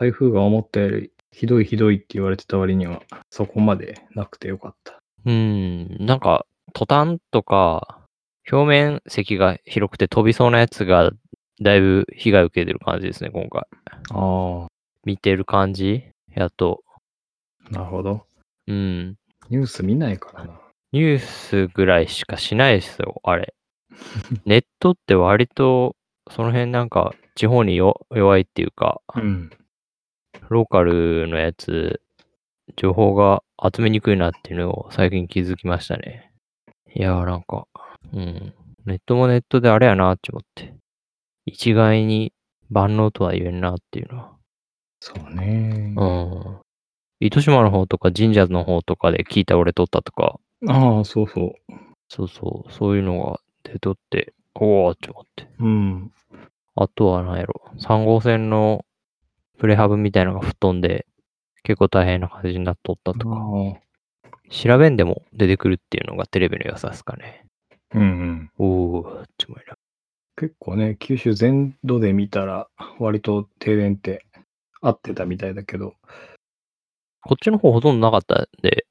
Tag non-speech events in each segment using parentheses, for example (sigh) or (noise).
台風が思ったよりひどいひどいって言われてた割には、そこまでなくてよかった。うーん、なんか、トタンとか、表面積が広くて飛びそうなやつが、だいぶ被害を受けてる感じですね、今回。あ見てる感じやと。あ、なるほど。うん。ニュース見ないからな。ニュースぐらいしかしないですよ、あれ。(laughs) ネットって割と、その辺なんか、地方によ弱いっていうか、うん。ローカルのやつ、情報が集めにくいなっていうのを最近気づきましたね。いやーなんか、うん。ネットもネットであれやなって思って。一概に万能とは言えんなっていうのは。そうね。うん。糸島の方とか神社の方とかで聞いた俺撮ったとか、ああ、そうそう。そうそう、そういうのが出とって、おーって思って。うん。あとは何やろ、3号線のプレハブみたいなのが吹っ飛んで、結構大変な感じになっとったとか、あ調べんでも出てくるっていうのがテレビの良さですかね。あうんうん。おーって思いな。結構ね、九州全土で見たら、割と停電って合ってたみたいだけど、こっちの方ほとんどなかったんで、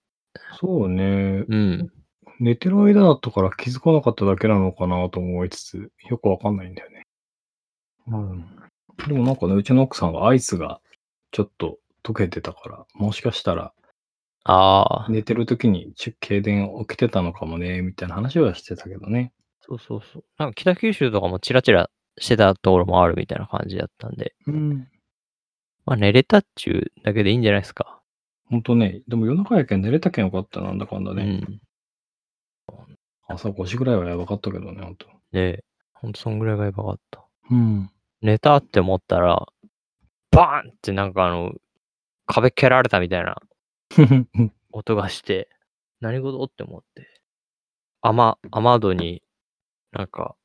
そうね、うん。寝てる間だったから気づかなかっただけなのかなと思いつつ、よくわかんないんだよね。うん。でもなんかね、うちの奥さんがアイスがちょっと溶けてたから、もしかしたらあー、寝てる時にち停電起きてたのかもね、みたいな話はしてたけどね。そうそうそう。なんか北九州とかもチラチラしてたところもあるみたいな感じだったんで、うん。まあ寝れたっちゅうだけでいいんじゃないですか。ほんとね、でも夜中やけん寝れたけんよかった、なんだかんだうね。ん。朝5時ぐらいはやばかったけどね、ほんと。で、ほんとそんぐらいがやばかった。うん。寝たって思ったら、バーンってなんかあの、壁蹴られたみたいな (laughs) 音がして、何事って思って。雨、雨戸になんか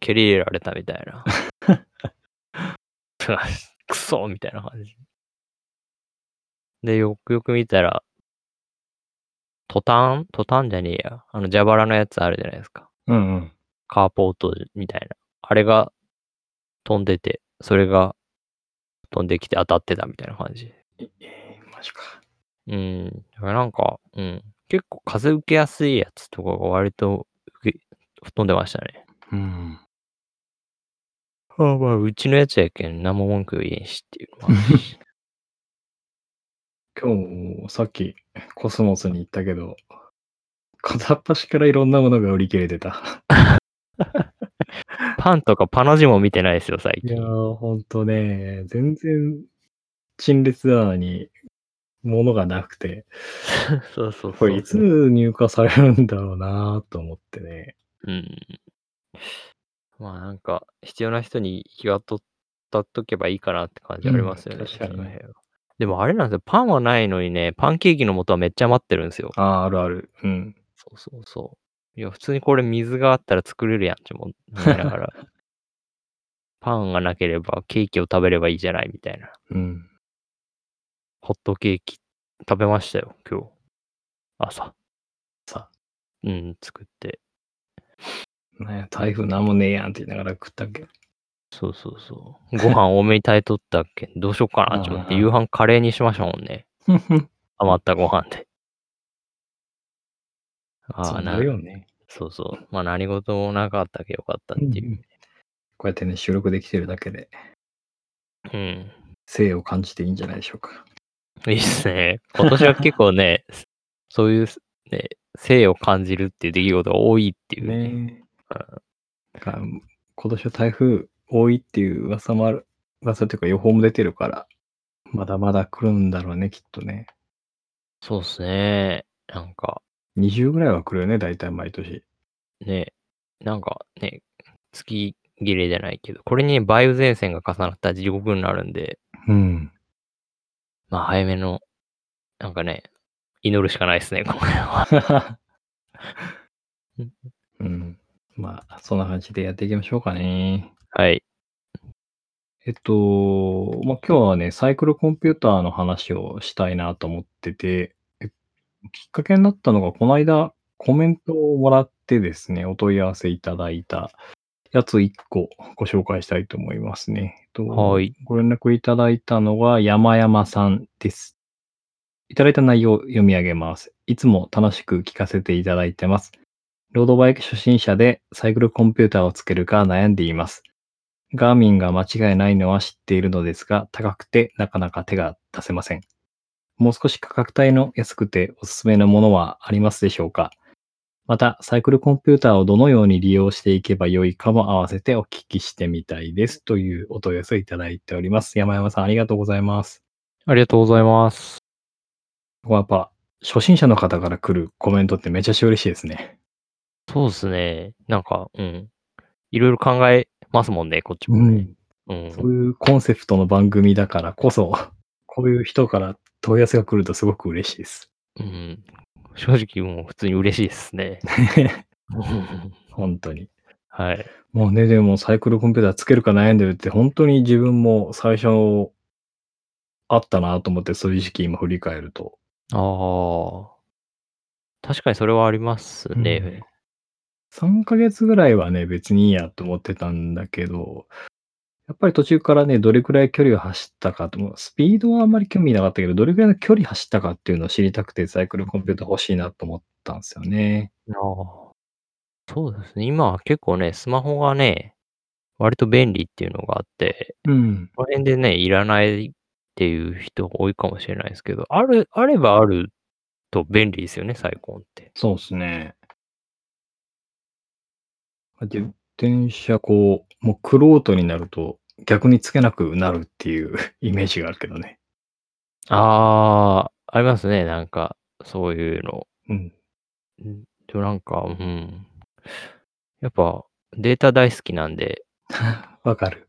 蹴り入れられたみたいな。(laughs) クソみたいな感じ。で、よくよく見たら、トタン？トタンじゃねえや。あの、蛇腹のやつあるじゃないですか。うんうん。カーポートみたいな。あれが飛んでて、それが飛んできて当たってたみたいな感じ。ええマジか。うん。だからなんか、うん。結構風受けやすいやつとかが割と吹っ飛んでましたね。うん。ああまあ、うちのやつやけん、何も文句言えんしっていうのもあるし。(laughs) 今日もさっきコスモスに行ったけど、片っ端からいろんなものが売り切れてた。(laughs) パンとかパの字も見てないですよ、最近。いやー、ほんとね、全然陳列なのに物がなくて、(laughs) そうそうそう。これいつ入荷されるんだろうなと思ってね。うん。まあなんか、必要な人に行き渡っとけばいいかなって感じありますよね。うん確かにでもあれなんですよ、パンはないのにね、パンケーキの素はめっちゃ余ってるんですよ。ああ、あるある。うん。そうそうそう。いや、普通にこれ水があったら作れるやんって思いながら。(laughs) パンがなければケーキを食べればいいじゃないみたいな。うん。ホットケーキ食べましたよ、今日。朝。さ、うん、作って。ね、台風なんもねえやんって言いながら食ったっけ？そうそうそう。ご飯多めに炊いとったっけ？んどうしようかなって思って、夕飯カレーにしましたもんね。余ったご飯で。ああ、なるよね。そうそう。まあ何事もなかったけよかったっていう。こうやってね、収録できてるだけで、うん。生を感じていいんじゃないでしょうか。いいっすね。今年は結構ね、(laughs) そういうね、生を感じるっていう出来事が多いっていうね。ねだから今年は台風多いっていう噂もある、噂というか予報も出てるから、まだまだ来るんだろうね、きっとね。そうっすね。なんか、20ぐらいは来るよね、大体毎年。ね、なんかね、月切れじゃないけど、これにね梅雨前線が重なったら地獄になるんで、うん。まあ早めの、なんかね、祈るしかないですね、この辺は。(laughs) うん。まあ、そんな感じでやっていきましょうかね。はい。えっと、まあ、今日はね、サイクルコンピューターの話をしたいなと思ってて、えきっかけになったのが、この間コメントをもらってですね、お問い合わせいただいたやつ1個ご紹介したいと思いますね。えっと、はい。ご連絡いただいたのは山山さんです。いただいた内容を読み上げます。いつも楽しく聞かせていただいてます。ロードバイク初心者でサイクルコンピューターをつけるか悩んでいます。ガーミンが間違いないのは知っているのですが、高くてなかなか手が出せません。もう少し価格帯の安くておすすめのものはありますでしょうか？また、サイクルコンピューターをどのように利用していけばよいかも合わせてお聞きしてみたいです。というお問い合わせをいただいております。山山さん、ありがとうございます。ありがとうございます。ここはやっぱ、初心者の方から来るコメントってめちゃくちゃ嬉しいですね。そうですね。なんか、うん。いろいろ考えますもんね、こっちもね。うん。そういうコンセプトの番組だからこそ、こういう人から問い合わせが来るとすごく嬉しいです。うん。正直もう普通に嬉しいですね。(laughs) (laughs) 本当に。はい。もうね、でもサイクルコンピューターつけるか悩んでるって、本当に自分も最初あったなと思って、そういう時期今振り返ると。ああ。確かにそれはありますね。3ヶ月ぐらいはね、別にいいやと思ってたんだけど、やっぱり途中からね、どれくらい距離を走ったかと、スピードはあんまり興味なかったけど、どれくらいの距離走ったかっていうのを知りたくて、サイクルコンピューター欲しいなと思ったんですよね。ああ。そうですね。今は結構ね、スマホがね、割と便利っていうのがあって、うん。この辺でね、いらないっていう人多いかもしれないですけど、ある、あればあると便利ですよね、サイコンって。そうですね。自転車こう、もうクロートになると逆につけなくなるっていう (laughs) イメージがあるけどね。ああ、ありますね、なんか、そういうの。うん。んでもなんか、うん。やっぱ、データ大好きなんで、(laughs) わかる。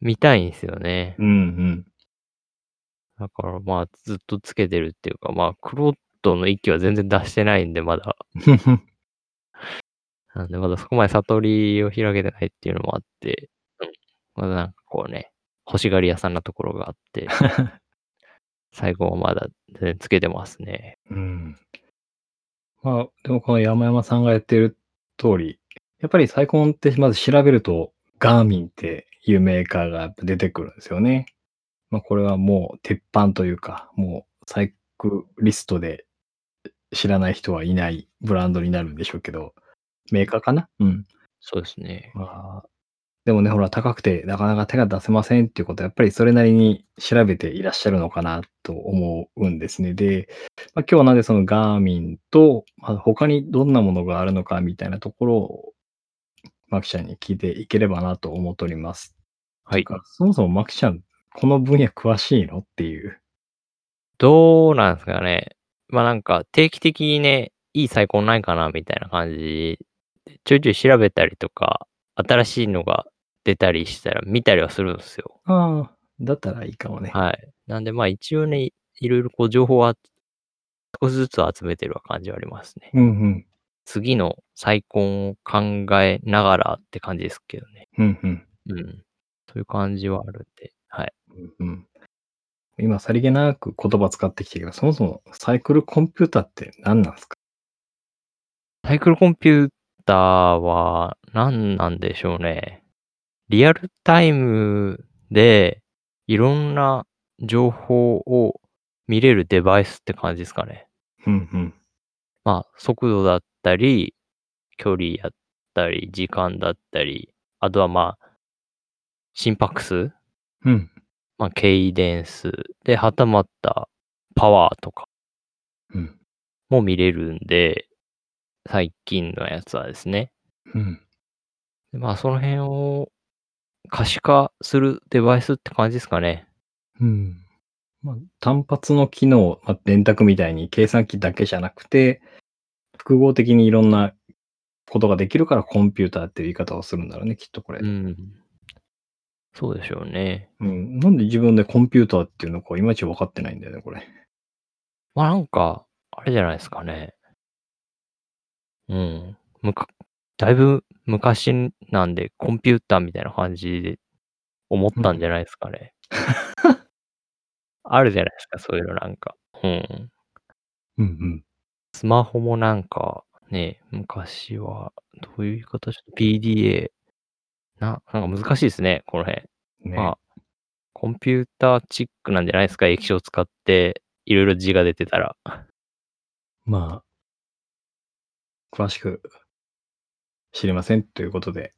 見たいんですよね。うんうん。だからまあ、ずっとつけてるっていうか、まあ、クロートの域は全然出してないんで、まだ。(laughs) なんで、まだそこまで悟りを開けてないっていうのもあって、うん。まだなんかこうね、欲しがり屋さんなところがあって、(laughs) 最後はまだ全然つけてますね。うん。まあ、でもこの山山さんがやってる通り、やっぱりサイコンってまず調べると、ガーミンっていうメーカーが出てくるんですよね。まあこれはもう鉄板というか、もうサイクリストで知らない人はいないブランドになるんでしょうけど、メーカーかな？うん。そうですね。まあ、でもね、ほら、高くてなかなか手が出せませんっていうことは、やっぱりそれなりに調べていらっしゃるのかなと思うんですね。で、まあ、今日はなんでそのガーミンと、まあ、他にどんなものがあるのかみたいなところを、マキちゃんに聞いていければなと思っております。はい。そもそもマキちゃん、この分野詳しいのっていう。どうなんですかね。まあなんか定期的にね、いいサイコンないかなみたいな感じで、ちょいちょい調べたりとか、新しいのが出たりしたら見たりはするんですよ。ああ、だったらいいかもね。はい。なんでまあ一応ね、いろいろこう情報は少しずつ集めてる感じはありますね。うんうん。次のサイコンを考えながらって感じですけどね。うんうん。うん。そういう感じはあるんで、はい。うんうん。今、さりげなく言葉使ってきてるけど、そもそもサイクルコンピューターって何なんですか？サイクルコンピューターは何なんでしょうね。リアルタイムでいろんな情報を見れるデバイスって感じですかね。うんうん。まあ、速度だったり、距離やったり、時間だったり、あとはまあ、心拍数、うん。まあ、ケイデンスで、はたまったパワーとかうん。も見れるんで、最近のやつはですね。うん。でまあ、その辺を可視化するデバイスって感じですかね。うん。まあ、単発の機能、まあ、電卓みたいに計算機だけじゃなくて、複合的にいろんなことができるからコンピューターっていう言い方をするんだろうね、きっとこれ。うん。そうでしょうね。うん。なんで自分でコンピューターっていうのかいまいち分かってないんだよね、これ。まあなんか、あれじゃないですかね。うん。むか、だいぶ昔なんでコンピューターみたいな感じで思ったんじゃないですかね。(laughs) あるじゃないですか、そういうのなんか。うん。うんうん。スマホもなんか、ね、昔は、どういう言い方し PDA、ななんか難しいですね、この辺。ね。まあ、コンピューターチックなんじゃないですか、液晶を使って、いろいろ字が出てたら。まあ、詳しく知りませんということで。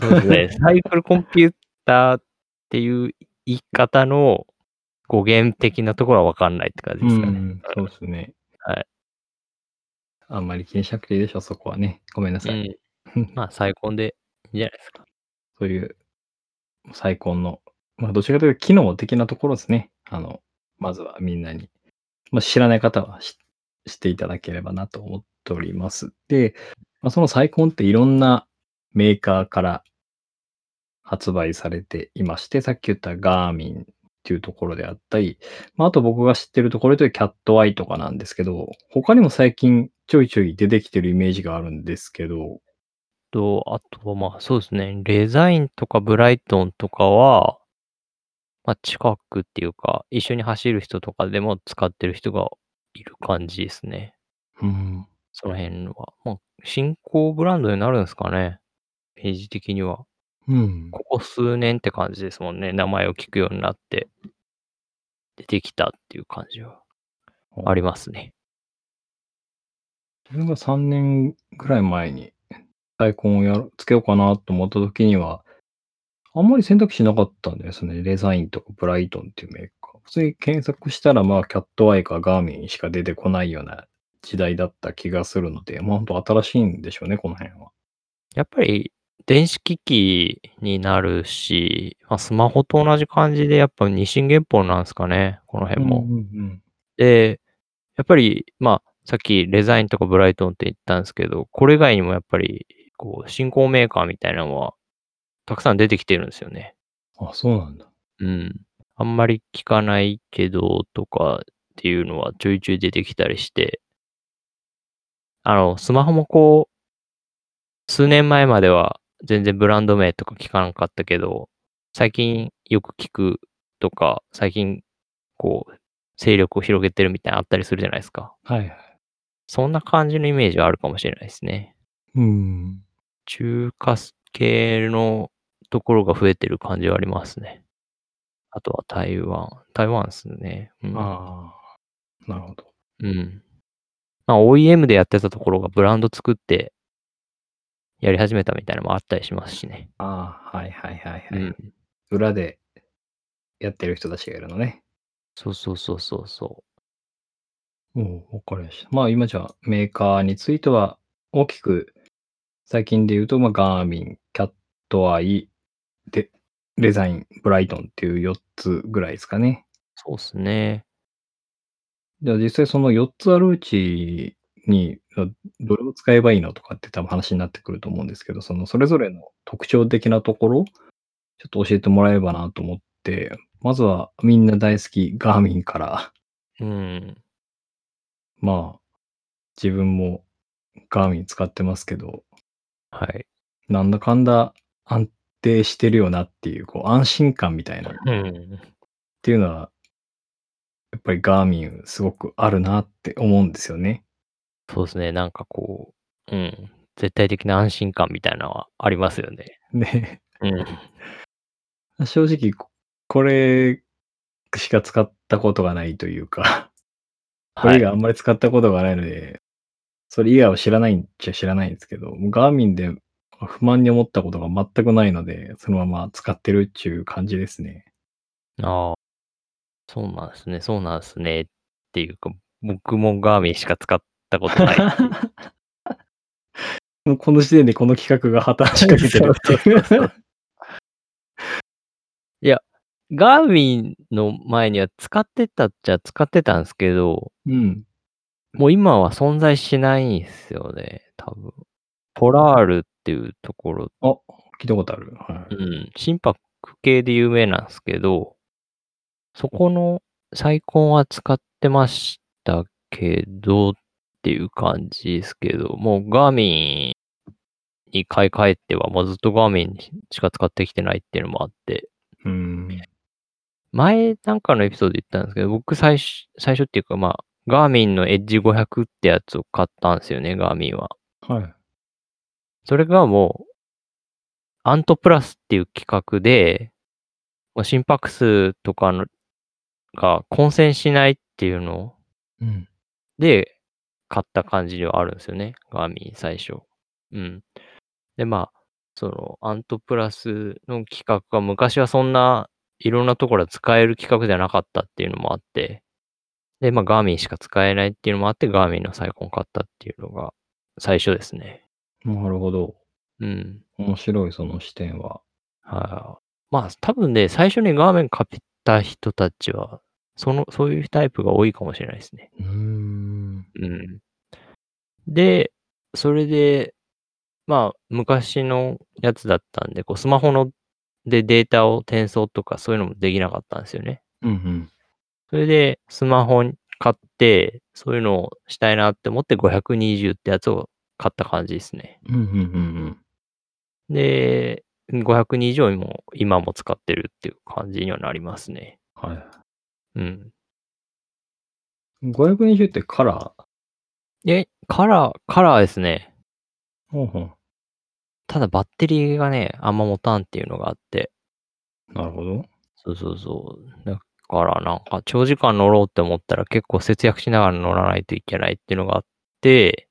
そうですね。(laughs) サイクルコンピューターっていう言い方の語源的なところはわかんないって感じですかね。うん、そうですね。はい。あんまり気にしなくていいでしょ、そこはね。ごめんなさい。うん。まあ、再婚でいいんじゃないですか。そういう、再婚の、まあ、どちらかというと機能的なところですね。あの、まずはみんなに。まあ、知らない方は知知っていただければなと思っております。で、まあ、その再婚っていろんなメーカーから発売されていまして、さっき言ったガーミンっていうところであったり、まあ、あと僕が知ってるところでキャットアイとかなんですけど、他にも最近ちょいちょい出てきてるイメージがあるんですけど、と、あとはまあそうですね、デザインとかブライトンとかは、まあ近くっていうか、一緒に走る人とかでも使ってる人がいる感じですね。うん、その辺は。まあ、新興ブランドになるんですかね。ページ的には。うん、ここ数年って感じですもんね。名前を聞くようになって、出てきたっていう感じはありますね。自分が3年ぐらい前に再婚をやるつけようかなと思った時には、あんまり選択肢なかったんですね。デザインとかブライトンっていうメーカー。普通に検索したら、まあ、キャットアイかガーミンしか出てこないような時代だった気がするので、まあ、本当新しいんでしょうね、この辺は。やっぱり電子機器になるし、まあ、スマホと同じ感じでやっぱ日進月歩なんですかね、この辺も。うんうんで、やっぱり、まあ、さっきデザインとかブライトンって言ったんですけど、これ以外にもやっぱり、こう、新興メーカーみたいなのは、たくさん出てきてるんですよね。うん。あ、そうなんだ。うん。あんまり聞かないけど、とかっていうのはちょいちょい出てきたりして、あの、スマホもこう、数年前までは全然ブランド名とか聞かなかったけど、最近よく聞くとか、最近こう、勢力を広げてるみたいなのあったりするじゃないですか。はいはい。そんな感じのイメージはあるかもしれないですね。うん。中華系のところが増えてる感じはありますね。あとは台湾。台湾ですね。うん。ああ、なるほど。うん。まあ OEM でやってたところがブランド作ってやり始めたみたいなのもあったりしますしね。ああ、はいはいはいはい。うん。裏でやってる人たちがいるのね。そうそうそうそうそおお、わかりました。まあ今じゃあメーカーについては大きく最近で言うと、まあ、ガーミン、キャットアイ、で、デザイン、ブライトンっていう4つぐらいですかね。う。そうですね。じゃあ実際その4つあるうちに、あどれを使えばいいのとかって多分話になってくると思うんですけど、そのそれぞれの特徴的なところ、ちょっと教えてもらえればなと思って、まずはみんな大好きガーミンから、うん。まあ、自分もガーミン使ってますけど、はい。なんだかんだ安定してるよなっていう、こう安心感みたいなっうん。ていうのは、やっぱりガーミンすごくあるなって思うんですよね。そうですね。なんかこう、うん。絶対的な安心感みたいなのはありますよね。で、(laughs) うん。(laughs) 正直ここれしか使ったことがないというか、これ以外あんまり使ったことがないので、それ以外は知らないんちゃ知らないんですけど、ガーミンで不満に思ったことが全くないので、そのまま使ってるっていう感じですね。ああ。そうなんですね。そうなんですね。っていうか、僕もガーミンしか使ったことない。(laughs) もうこの時点でこの企画が破綻しかけてるってそういう。(laughs) ガーミンの前には使ってたっちゃ使ってたんですけど、うん。もう今は存在しないんですよね、多分。ポラールっていうところ、あ、聞いたことある。はい。うん、心拍系で有名なんですけど、そこのサイコンは使ってましたけどっていう感じですけど、もうガーミンに買い替えてはもうずっとガーミンしか使ってきてないっていうのもあって、うん。前なんかのエピソードで言ったんですけど、僕最初、最初っていうかまあ、ガーミンのエッジ500ってやつを買ったんですよね、ガーミンは。はい。それがもう、アントプラスっていう企画で、まあ、心拍数とかのが混戦しないっていうのうん。で、買った感じではあるんですよね、ガーミン最初。うん。で、まあ、その、アントプラスの企画が昔はそんないろんなところで使える企画じゃなかったっていうのもあって、で、まあ、ガーミンしか使えないっていうのもあって、ガーミンのサイコン買ったっていうのが最初ですね。なるほど。うん。面白い、その視点は。はい。まあ、多分ね、最初にガーメン買った人たちは、その、そういうタイプが多いかもしれないですね。うーん。うん。で、それで、まあ、昔のやつだったんで、こう、スマホのでデータを転送とかそういうのもできなかったんですよね。うんうん。それで、スマホに買って、そういうのをしたいなって思って520ってやつを買った感じですね。うんうんうんで、520を今も今も使ってるっていう感じにはなりますね。うん。はい。うん。520ってカラえ、カラー、カラーですね。ーほうほう。ただバッテリーがね、あんま持たんっていうのがあって。なるほど。そうそうそう。だからなんか長時間乗ろうって思ったら結構節約しながら乗らないといけないっていうのがあって、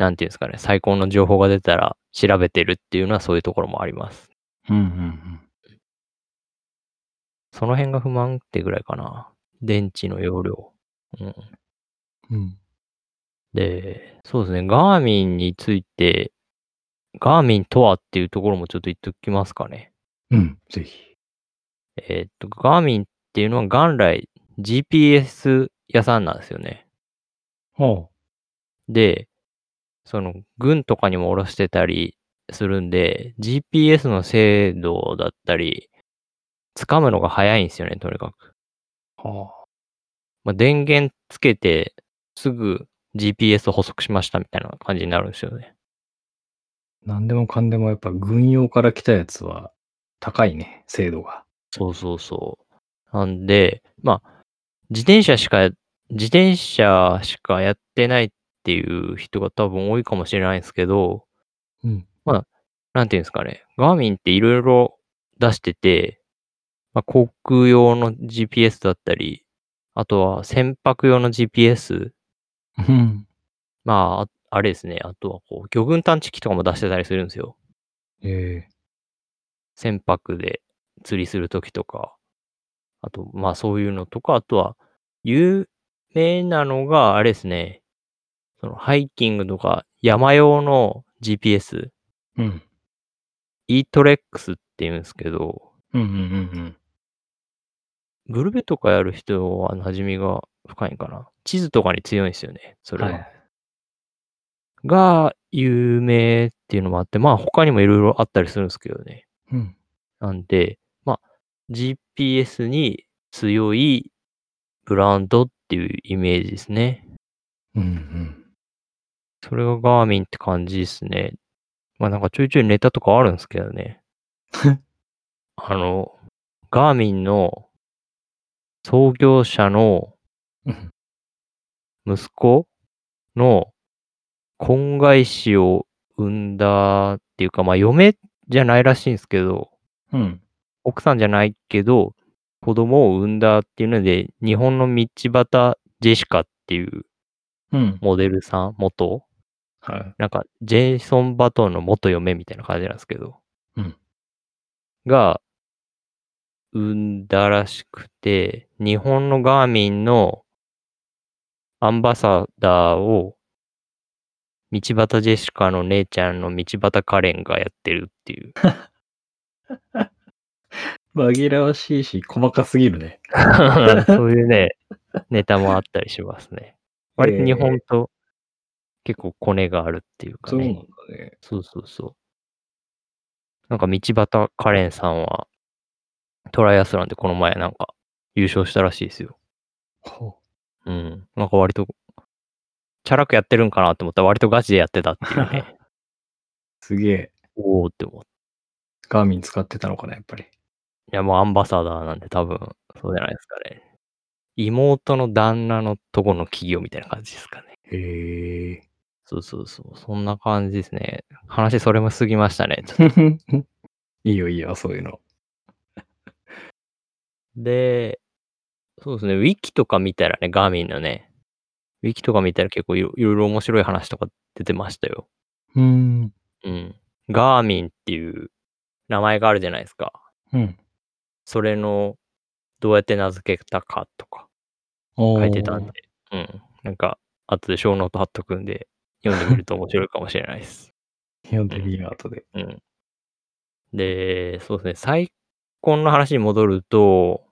なんていうんですかね、最高の情報が出たら調べてるっていうのはそういうところもあります。うんうんその辺が不満ってぐらいかな。電池の容量。うん。うん。うん。で、そうですね、ガーミンについて、ガーミンとはっていうところもちょっと言っておきますかね。うん。ぜひ。えーっと、ガーミンっていうのは元来 GPS 屋さんなんですよね。ほで、その軍とかにも下ろしてたりするんで、GPS の精度だったり、掴むのが早いんですよね、とにかく。う。はまあ、電源つけて、すぐ GPS を補足しましたみたいな感じになるんですよね。あ。なんでもかんでもやっぱ軍用から来たやつは高いね、精度が。そうそうそう。なんで、まあ、自転車しか、自転車しかやってないっていう人が多分多いかもしれないんですけど、うん。なんていうんですかね。ガーミンっていろいろ出してて、まあ、航空用の GPS だったり、あとは船舶用の GPS、うん。まあ、ああれですね。あとはこう、魚群探知機とかも出してたりするんですよ。え船舶で釣りするときとか、あと、まあそういうのとか、あとは、有名なのが、あれですね、そのハイキングとか山用の GPS、えうん。e-trex って言うんですけど、うんうんうんグルメとかやる人は馴染みが深いんかな？地図とかに強いんですよね、そうん。れは。はい。が、有名っていうのもあって、まあ他にもいろいろあったりするんですけどね。うん。なんで、まあ、GPS に強いブランドっていうイメージですね。うんうん。それがガーミンって感じですね。まあなんかちょいちょいネタとかあるんですけどね。(laughs) あの、ガーミンの創業者のうん息子の婚外子を産んだっていうか、まあ嫁じゃないらしいんですけど、うん。奥さんじゃないけど、子供を産んだっていうので、日本の道端ジェシカっていううん。モデルさん、元はい。なんか、ジェイソン・バトンの元嫁みたいな感じなんですけど、うんが、産んだらしくて、日本のガーミンのアンバサダーを、道端ジェシカの姉ちゃんの道端カレンがやってるっていう。(laughs) 紛らわしいし、細かすぎるね。(laughs) そういうね、ネタもあったりしますね。割と日本と結構コネがあるっていうかそうなんねだ。ね。そうそうそう。なんか道端カレンさんはトライアスロンでこの前なんか優勝したらしいですよ。ほうん。なんか割と、チャラくやってるんかなって思ったら割とガチでやってたっていうね。う (laughs) すげえ。おーって思って。ガーミン使ってたのかな、やっぱり。いやもうアンバサダーなんで多分そうじゃないですかね。妹の旦那のとこの企業みたいな感じですかね。へえ。そうそうそう。そんな感じですね。話それも過ぎましたね。(laughs) いいよいいよ、そういうの。(laughs) で、そうですね、ウィキとか見たらね、ガーミンのね、ウィキとか見たら結構いろいろ面白い話とか出てましたよ。うーん。うん。ガーミンっていう名前があるじゃないですか。うん。それのどうやって名付けたかとか書いてたんで、うん。なんか、後で show note 貼っとくんで、読んでみると面白いかもしれないです。読んでみよう、後で。うん。で、そうですね、サイコンの話に戻ると、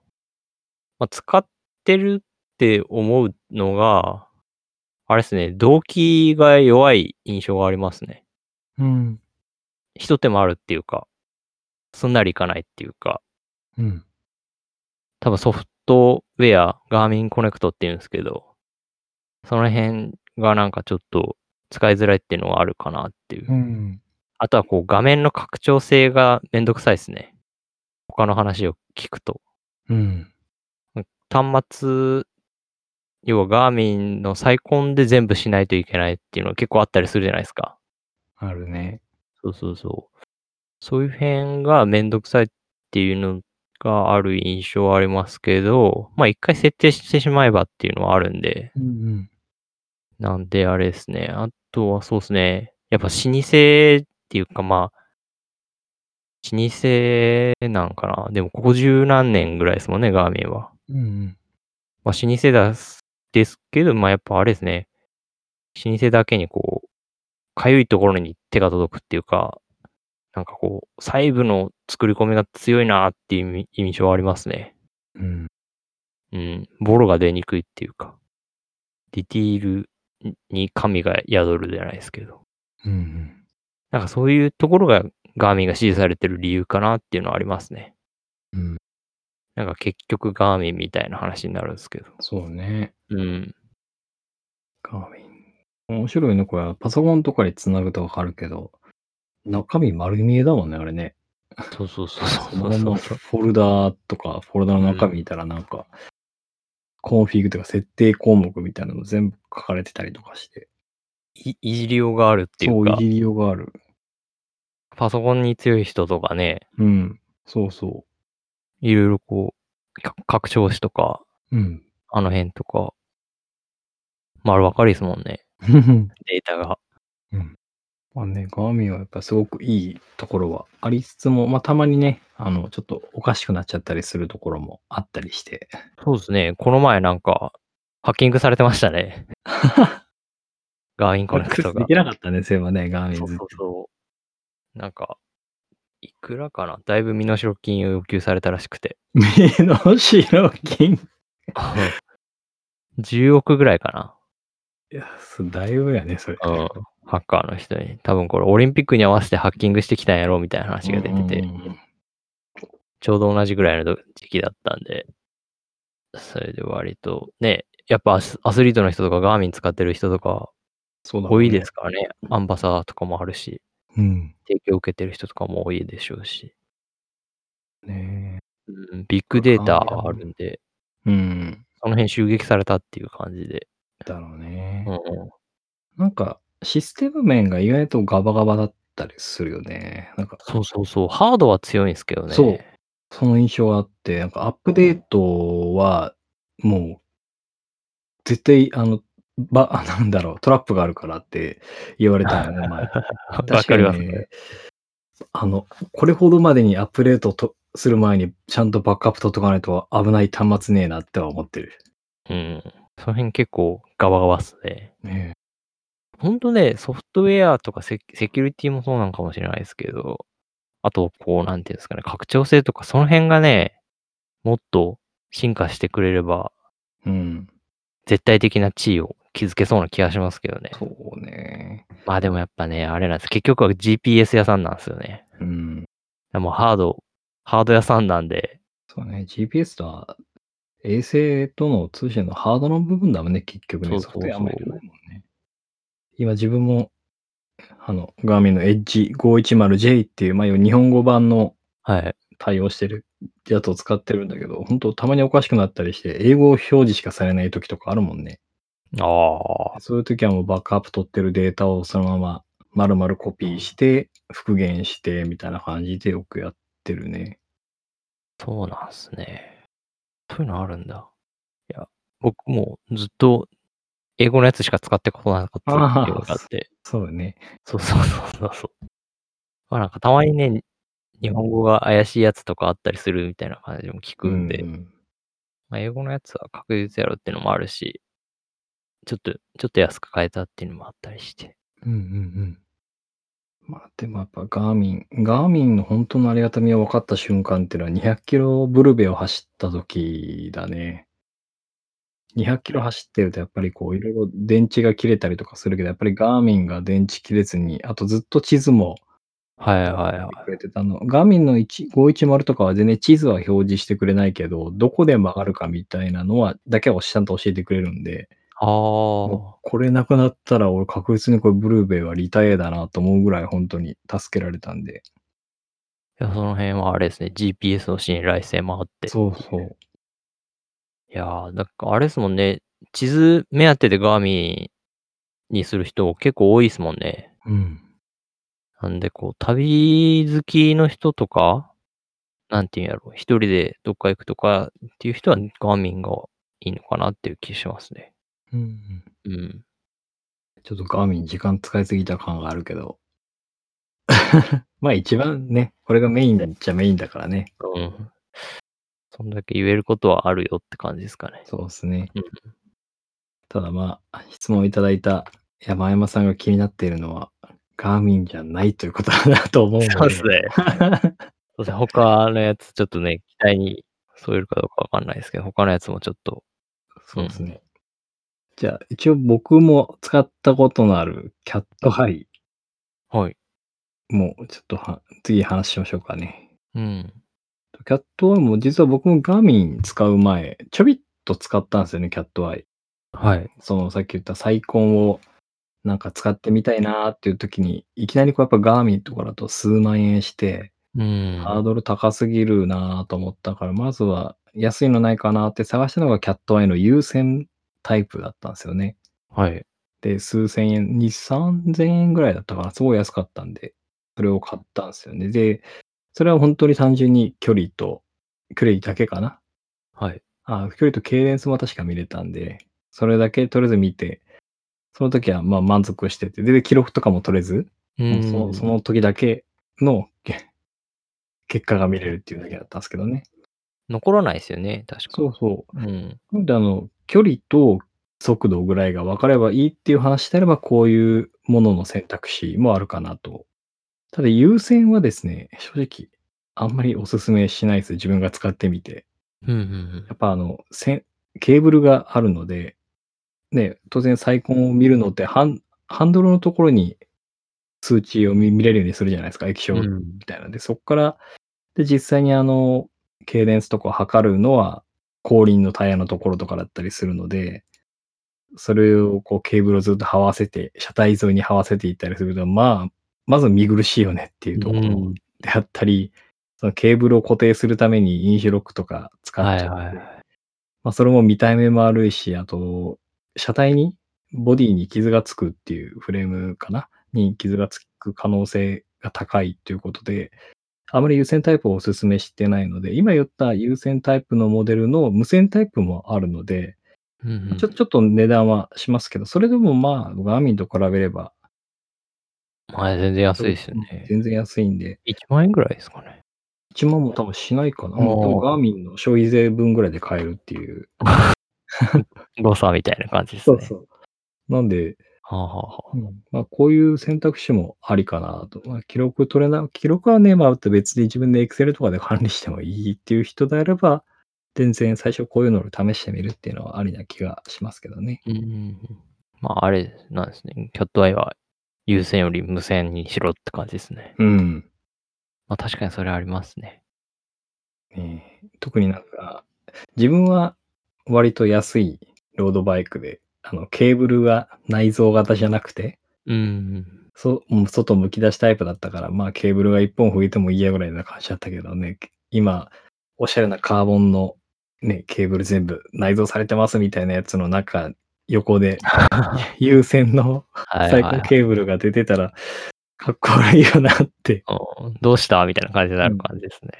まあ、使ってるって思うのが、あれですね、動機が弱い印象がありますね。うん。一手間あるっていうか、すんなりいかないっていうか、うん。多分ソフトウェア、ガーミンコネクトって言うんですけど、その辺がなんかちょっと使いづらいっていうのがあるかなっていう。うん。あとはこう画面の拡張性がめんどくさいですね。他の話を聞くと。うん。端末、要はガーミンの再婚で全部しないといけないっていうのが結構あったりするじゃないですか。あるね。そうそうそう。そういう辺がめんどくさいっていうのがある印象はありますけど、まあ一回設定してしまえばっていうのはあるんで、うんうん。なんであれですね。あとはそうですね。やっぱ老舗っていうかまあ、老舗なんかな。でもここ十何年ぐらいですもんね、ガーミンは。うんうん。まあ老舗だすですけど、まあやっぱあれですね。老舗だけにこう、かゆいところに手が届くっていうか、なんかこう、細部の作り込みが強いなっていう印印象はありますね。うん。うん。ボロが出にくいっていうか、ディティールに神が宿るじゃないですけど。うんうん。なんかそういうところがガーミンが支持されてる理由かなっていうのはありますね。うん。なんか結局ガーミンみたいな話になるんですけど。そうね。うん。ガーミン。面白いね、これ。パソコンとかに繋ぐとわかるけど、中身丸見えだもんね、あれね。そうそうそうそうそう。フォルダーとか、フォルダの中身見たらなんか、コンフィグとか設定項目みたいなの全部書かれてたりとかして。いいじりようがあるっていう、そう、か、いじりようがある。パソコンに強い人とかね、うん。そうそいろいろこう、か拡張子とか、う。うん。あの辺とか、丸分かりですもんね、うん。データが。まあね、ガーミンはやっぱすごくいいところはありつつも、まあたまにね、あの、ちょっとおかしくなっちゃったりするところもあったりして。そうですね、この前なんか、ハッキングされてましたね。ガーミンコネ (laughs) クトがで。きなかったね、そういえばね、ガーミンそうズそうそう。なんか、いくらかな？だいぶ身代金を要求されたらしくて。目の白金？(laughs) 10億ぐらいかいや、だいぶやね、それ。な。うん。ハッカーの人に。多分これオリンピックに合わせてハッキングしてきたんやろみたいな話が出ててちょうど同じぐらいの時期だったんで、それで割と、ね、やっぱアスアスリートの人とかガーミン使ってる人とかそうだ、ね。多いですからね。アンバサダーとかもあるし、うん。提供受けてる人とかも多いでしょうし。ねうん、ビッグデータあるんで、え。うん。その辺襲撃されたっていう感じで。だろうね。うんうんなんか、システム面が意外とガバガバだったりするよね。なんか、そうそうそう。ハードは強いんですけどね。そうその印象があって、なんかアップデートは、もう、絶対、あの、ば、あ (laughs) なんだろう、トラップがあるからって言われたよね、前。(laughs) わ確かりますにね。あの、これほどまでにアップデートとする前に、ちゃんとバックアップ取っとかないと危ない端末ねえなっては思ってる。うん。その辺結構ガバガバっすね。ねほんとね、ソフトウェアとかセセキュリティもそうなんかもしれないですけど、あと、こう、なんていうんですかね、拡張性とか、その辺がね、もっと進化してくれれば、うん。絶対的な地位を築けそうな気がしますけどね。そうね。まあでもやっぱね、あれなんです。結局は GPS 屋さんなんですよね。うん。でもハード、ハード屋さんなんで、そうね。GPS とは、衛星との通信のハードの部分だもんね、結局ね。そうそうそうソフトウェアあんまりいらないもんね。今自分も、あの、ガーミンの Edge510J っていう、まあ、日本語版のはい。対応してるやつを使ってるんだけど、ほんとたまにおかしくなったりして、英語表示しかされない時とかあるもんね。ああ。そういう時はもうバックアップ取ってるデータをそのまま丸々コピーして、復元してみたいな感じでよくやってるね。そうなんすね。そういうのあるんだ。いや、僕もずっと英語のやつしか使ってことなかったっていうのがあって。(laughs) そうだね。そうそうそうそうそう。まあ、なんかたまにね、日本語が怪しいやつとかあったりするみたいな感じも聞くんで、うんまあ、英語のやつは確実やろっていうのもあるし、ちょっと、ちょっと安く買えたっていうのもあったりして。うんうんうん。まあでもやっぱガーミン、ガーミンの本当のありがたみが分かった瞬間っていうのは200キロブルベを走った時だね。200キロ走ってるとやっぱりこういろいろ電池が切れたりとかするけど、やっぱりガーミンが電池切れずに、あとずっと地図もはいはいはい。くれてたの。ガーミンの1 510とかは全然地図は表示してくれないけど、どこで曲がるかみたいなのは、だけはちゃんと教えてくれるんで、あもうこれなくなったら俺確実にこれブルーベイはリタイアだなと思うぐらい本当に助けられたんで。あ。いや、その辺はあれですね、GPS の信頼性もあって。そうそう。いやー、なんかあれですもんね、地図目当てでガーミンにする人結構多いですもんね。うん。なんでこう、旅好きの人とか、なんていうんやろ、一人でどっか行くとかっていう人はガーミンがいいのかなっていう気しますね。うんうん。うん。ちょっとガーミン時間使いすぎた感があるけど。(laughs) まあ一番ね、これがメインっちゃメインだからね。うん。そんだけ言えることはあるよって感じですかね。そうですね。うんただまあ、質問いただいた山山さんが気になっているのは、ガーミンじゃないということだなと思うので。そうですね。(laughs) そうですね。他のやつちょっとね、期待に添えるかどうかわかんないですけど、他のやつもちょっと、そうですね。じゃあ、一応僕も使ったことのあるキャットハイはい。もうちょっとは次話しましょうかね。うん。キャットアイも実は僕もガーミン使う前、ちょびっと使ったんですよね、キャットアイ。はい。そのさっき言ったサイコンをなんか使ってみたいなーっていう時に、いきなりこうやっぱガーミンとかだと数万円して、うん。ハードル高すぎるなーと思ったから、まずは安いのないかなって探したのがキャットアイの優先タイプだったんですよね。はい。で、数千円、2、3000円ぐらいだったから、すごい安かったんで、それを買ったんですよね。で、それは本当に単純に距離と、距離だけかな？はい。あ、距離とケイデンスも確か見れたんで、それだけとりあえず見て、その時はまあ満足してて、で、記録とかも取れず、うもうそのその時だけのけ結果が見れるっていうだけだったんですけどね。残らないですよね、確か。そうそう。うん。なんであの、距離と速度ぐらいが分かればいいっていう話であれば、こういうものの選択肢もあるかなと。ただ優先はですね、正直、あんまりおすすめしないです。自分が使ってみて。うんうんやっぱあの、ケーブルがあるので、ね、当然サイコンを見るのってハン、ハンドルのところに数値を見見れるようにするじゃないですか、液晶うん。みたいなんで、そこから、で、実際にあの、ケイデンスとかを測るのは、後輪のタイヤのところとかだったりするので、それをこうケーブルをずっと這わせて、車体沿いに這わせていったりすると、まあ、まず見苦しいよねっていうところうん。であったり、そのケーブルを固定するためにインシュロックとか使っちゃって、はいはいはい。まあ、それも見た目も悪いし、あと、車体に、ボディに傷がつくっていうフレームかな？に傷がつく可能性が高いということで、あまり優先タイプをお勧めしてないので、今言った優先タイプのモデルの無線タイプもあるので、うんうん。ちょちょっと値段はしますけど、それでもまあ、ガーミンと比べれば、まあ、全然安いですよね。全然安いんで、1万円ぐらいですかね。1万も多分しないかな。あーもう多分ガーミンの消費税分ぐらいで買えるっていう。(laughs) 誤差みたいな感じですね。う。なんで、はあ、はあはあ、うんまあ、こういう選択肢もありかなと。まあ、記録取れな、記録はね、まあ、別に自分で Excel とかで管理してもいいっていう人であれば、全然最初こういうのを試してみるっていうのはありな気がしますけどね。うんうんうん。まあ、あれなんですね。キャットアイは有線より無線にしろって感じですね。うん。まあ、確かにそれありますね。ねえ特になんか、自分は割と安いロードバイクで、あの、ケーブルが内蔵型じゃなくて、うんうん。そもう外むき出しタイプだったから、まあケーブルが一本吹いてもいいやぐらいな感じだったけどね、今、おしゃれなカーボンのね、ケーブル全部内蔵されてますみたいなやつの中、横で (laughs) 有線の最高ケーブルが出てたら、かっこ悪いよなって。うんどうしたみたいな感じになる感じですね。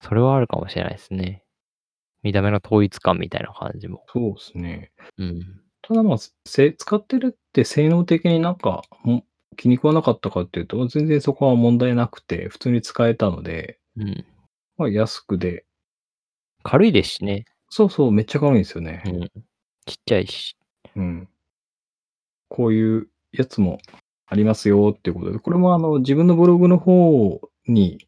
それはあるかもしれないですね。見た目の統一感みたいな感じも。そうですね。うん。ただまあ、せ使ってるって性能的になんか、ん気に食わなかったかっていうと、全然そこは問題なくて、普通に使えたので、うん。まあ安くで、軽いですしね。そうそう、めっちゃ軽いんですよねう。ん。ちっちゃいし。うん。こういうやつもありますよっていうことで、これもあの自分のブログの方に、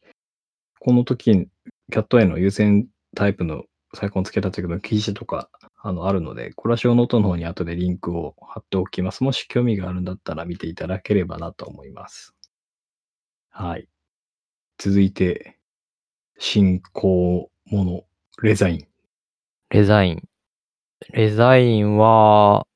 この時、キャット A の優先タイプのサイコンつけた時の記事とかあのあるので、これは show note の方に後でリンクを貼っておきます。もし興味があるんだったら見ていただければなと思います。はい。続いて、新興もの、レザイン。レザイン。レザインは、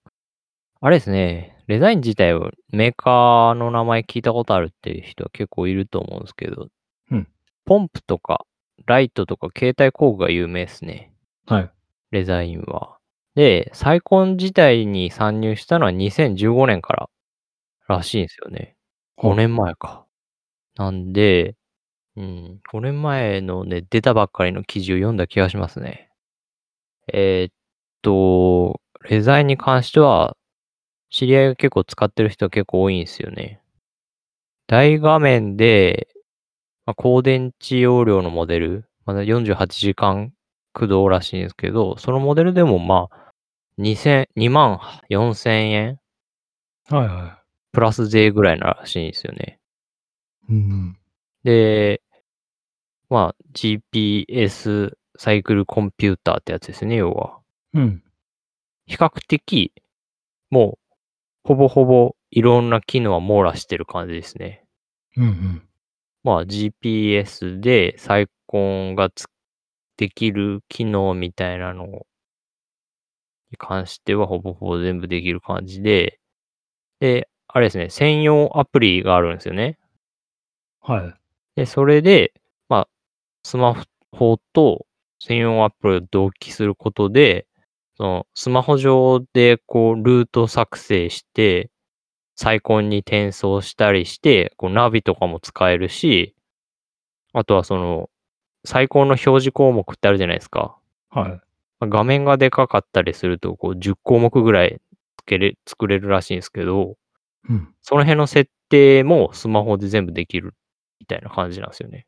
あれですね。レザイン自体はメーカーの名前聞いたことあるっていう人は結構いると思うんですけど、うんポンプとかライトとか携帯工具が有名ですね。はい。レザインは。で、サイコン自体に参入したのは2015年かららしいんですよね。5年前か。なんで、うん、5年前のね、出たばっかりの記事を読んだ気がしますね。えーっと、レザインに関しては、知り合いが結構使ってる人は結構多いんですよね。大画面で、まあ、高電池容量のモデル、まだ48時間駆動らしいんですけど、そのモデルでもまあ、2000、2万4000円はいはプラス税ぐらいならしいんですよね。い。うん。で、まあ、GPS サイクルコンピューターってやつですね、要は。うん。比較的、もう、ほぼほぼいろんな機能は網羅してる感じですね。うんうん。まあ、GPS でサイコンがつできる機能みたいなのに関してはほぼほぼ全部できる感じで、で、あれですね、専用アプリがあるんですよね。はい。で、それで、まあ、スマホと専用アプリを同期することで、そのスマホ上でこうルート作成して、サイコンに転送したりして、こうナビとかも使えるし、あとはその、サイコンの表示項目ってあるじゃないですか。はい。まあ画面がでかかったりすると、こう10項目ぐらいつけれ作れるらしいんですけど、うん。その辺の設定もスマホで全部できるみたいな感じなんですよね。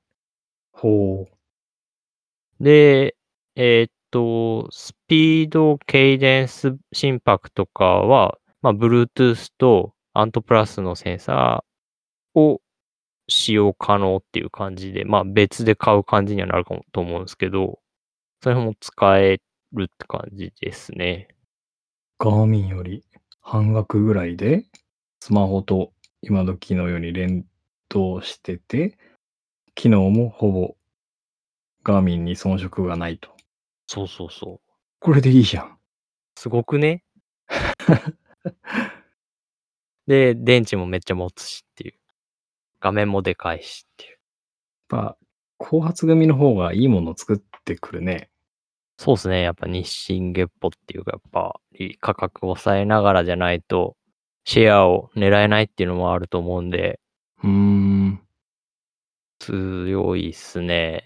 ほう。で、えーっと、スピード、ケイデンス、心拍とかは、まあ、Bluetooth とアントプラスのセンサーを使用可能っていう感じで、まあ、別で買う感じにはなるかもと思うんですけど、それも使えるって感じですね。ガーミンより半額ぐらいで、スマホと今時のように連動してて、機能もほぼガーミンに遜色がないと。そうそうそう。これでいいじゃん。すごくね？(laughs) で、電池もめっちゃ持つしっていう。画面もでかいしっていう。やっぱ、後発組の方がいいものを作ってくるね。そうですね。やっぱ日進月歩っていうか、やっぱり価格を抑えながらじゃないと、シェアを狙えないっていうのもあると思うんで、うーん。強いっすね。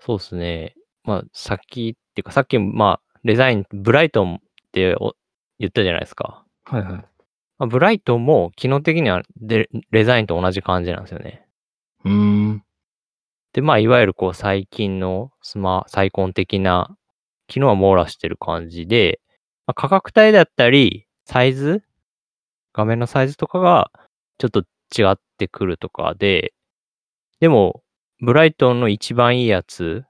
そうですね。まあ、さっきっていうか、さっき、まあ、デザイン、ブライトンってお言ったじゃないですか。はいはい。まあ、ブライトンも機能的にはデデザインと同じ感じなんですよね。うーん。で、まあ、いわゆるこう最近のスマ、サイコン的な機能は網羅してる感じで、まあ、価格帯だったり、サイズ？画面のサイズとかがちょっと違ってくるとかで、でも、ブライトンの一番いいやつ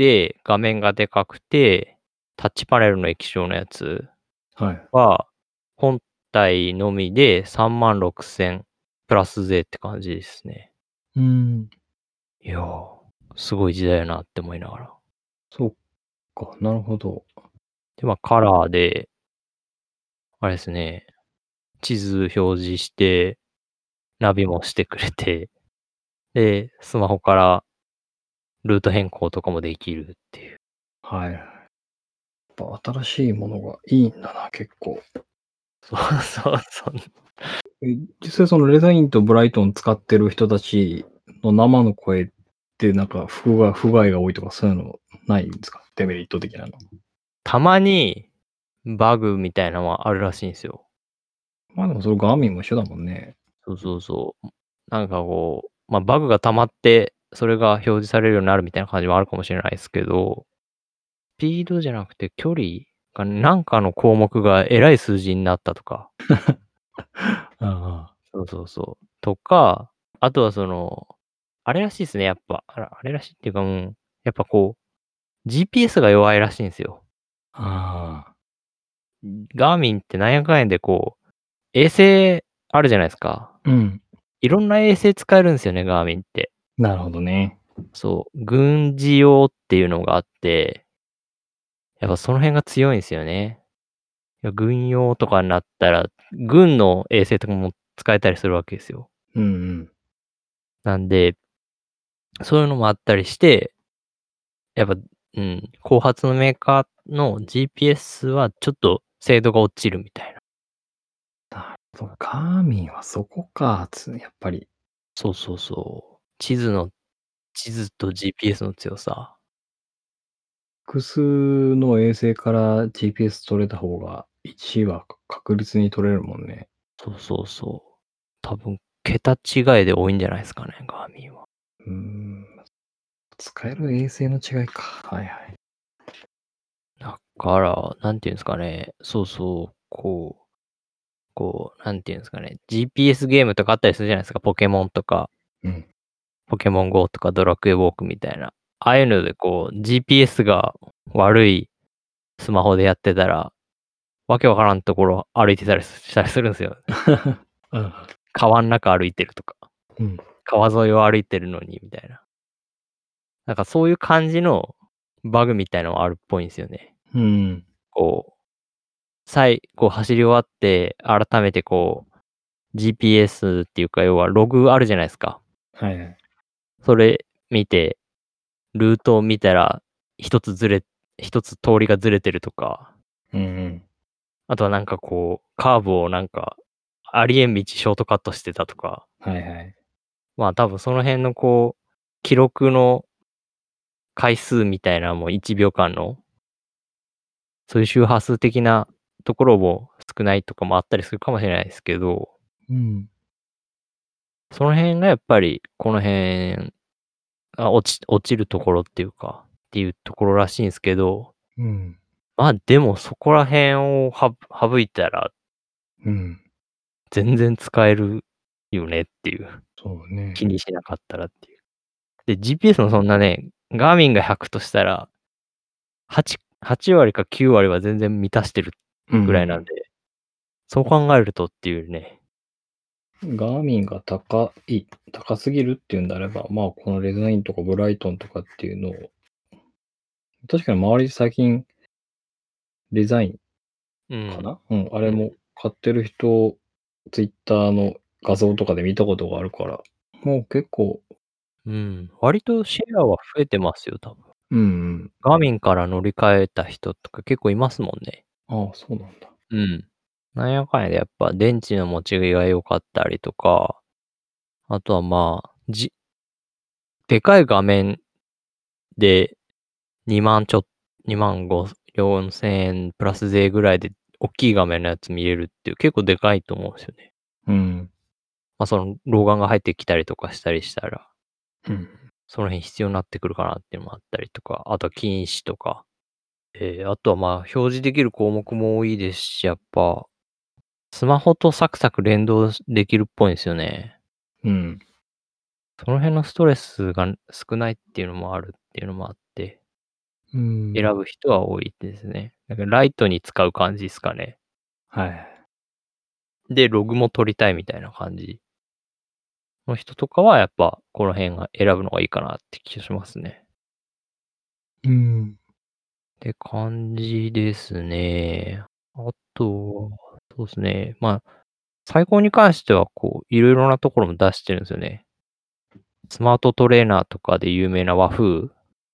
で画面がでかくて、タッチパネルの液晶のやつは本体のみで3万6千プラス税って感じですね。うーん。いやー、すごい時代やなって思いながら。そうか。なるほど。で、まあ、カラーで、あれですね、地図表示して、ナビもしてくれて、で、スマホからルート変更とかもできるっていう。はい。やっぱ新しいものがいいんだな、結構。そうそうそう。(laughs) え、実際そのレザインとブライトン使ってる人たちの生の声ってなんか不具合不具合が多いとかそういうのないんですか？デメリット的なの。たまにバグみたいなのはあるらしいんですよ。まあでもそれガーミンも一緒だもんね。そうそうそう。なんかこう、まあ、バグが溜まって、それが表示されるようになるみたいな感じもあるかもしれないですけど、スピードじゃなくて距離がなんかの項目がえらい数字になったとか、(laughs) あそうそうそう。とか、あとはその、あれらしいですね、やっぱ。あらあれらしいっていうか、うん、やっぱこう、GPS が弱いらしいんですよ。あ。ああ。ガーミンってなんやかんやでこう、衛星あるじゃないですか。うん。いろんな衛星使えるんですよね、ガーミンって。なるほどね。そう、軍事用っていうのがあって、やっぱその辺が強いんですよね。いや軍用とかになったら、軍の衛星とかも使えたりするわけですよ。うんうん。なんで、そういうのもあったりして、やっぱ、うん、後発のメーカーの GPS はちょっと精度が落ちるみたいな。そうガーミンはそこか、つやっぱり。そうそうそう。地図の、地図と GPS の強さ。複数の衛星から GPS 取れた方が1は確実に取れるもんね。そうそうそう。多分、桁違いで多いんじゃないですかね、ガーミンは。うーん。使える衛星の違いか。はいはい。だから、なんていうんですかね。そうそう、こう、こう、なんていうんですかね。GPS ゲームとかあったりするじゃないですか。ポケモンとか、うん。ポケモン GO とかドラクエウォークみたいな。ああいうので、こう、GPS が悪いスマホでやってたら、わけわからんところ歩いてたりしたりするんですよ。(laughs) うん。川の中歩いてるとか。うん。川沿いを歩いてるのに、みたいな。なんかそういう感じのバグみたいのはあるっぽいんですよね。うん。こう、最後走り終わって、改めてこう、GPS っていうか、要はログあるじゃないですか。はいはい。それ見て、ルートを見たら、一つずれ、一つ通りがずれてるとか、うんうん。あとはなんかこう、カーブをなんか、ありえん道ショートカットしてたとか、はいはい。まあ多分その辺のこう、記録の回数みたいなのも1秒間の、そういう周波数的なところも少ないとかもあったりするかもしれないですけど、うん。その辺がやっぱりこの辺あ落ち、落ちるところっていうか、っていうところらしいんですけど、うん。まあでもそこら辺をは省いたらうん。全然使えるよねっていう。そうね。気にしなかったらっていう。で、GPS もそんなね、ガーミンが100としたら、8、8割か9割は全然満たしてるぐらいなんで、そう考えるとっていうね。ガーミンが高い、高すぎるっていうんであれば、まあ、このレザインとかブライトンとかっていうのを、確かに周りで最近、デザイうん。ンかな、うん、あれも買ってる人、ツイッターの画像とかで見たことがあるから、もう結構、うん。割とシェアは増えてますよ、多分。うんうん。ガーミンから乗り換えた人とか結構いますもんね。ああ、そうなんだ。うん。なんやかんやでやっぱ電池の持ちが良かったりとか、あとはまあ、じ、でかい画面で2万ちょ、2万5、4千円プラス税ぐらいで大きい画面のやつ見れるっていう結構でかいと思うんですよね。うん。まあその老眼が入ってきたりとかしたりしたら、うん。その辺必要になってくるかなっていうのもあったりとか、あとは禁止とか、えーあとはまあ表示できる項目も多いですし、やっぱ、スマホとサクサク連動できるっぽいんですよね。うん。その辺のストレスが少ないっていうのもあるっていうのもあって、うん。選ぶ人は多いですね。だからライトに使う感じですかね。はい。で、ログも取りたいみたいな感じの人とかは、やっぱこの辺が選ぶのがいいかなって気がしますね。うん。って感じですね。あとは、そうですね。まあ、最高に関しては、こう、いろいろなところも出してるんですよね。スマートトレーナーとかで有名な和風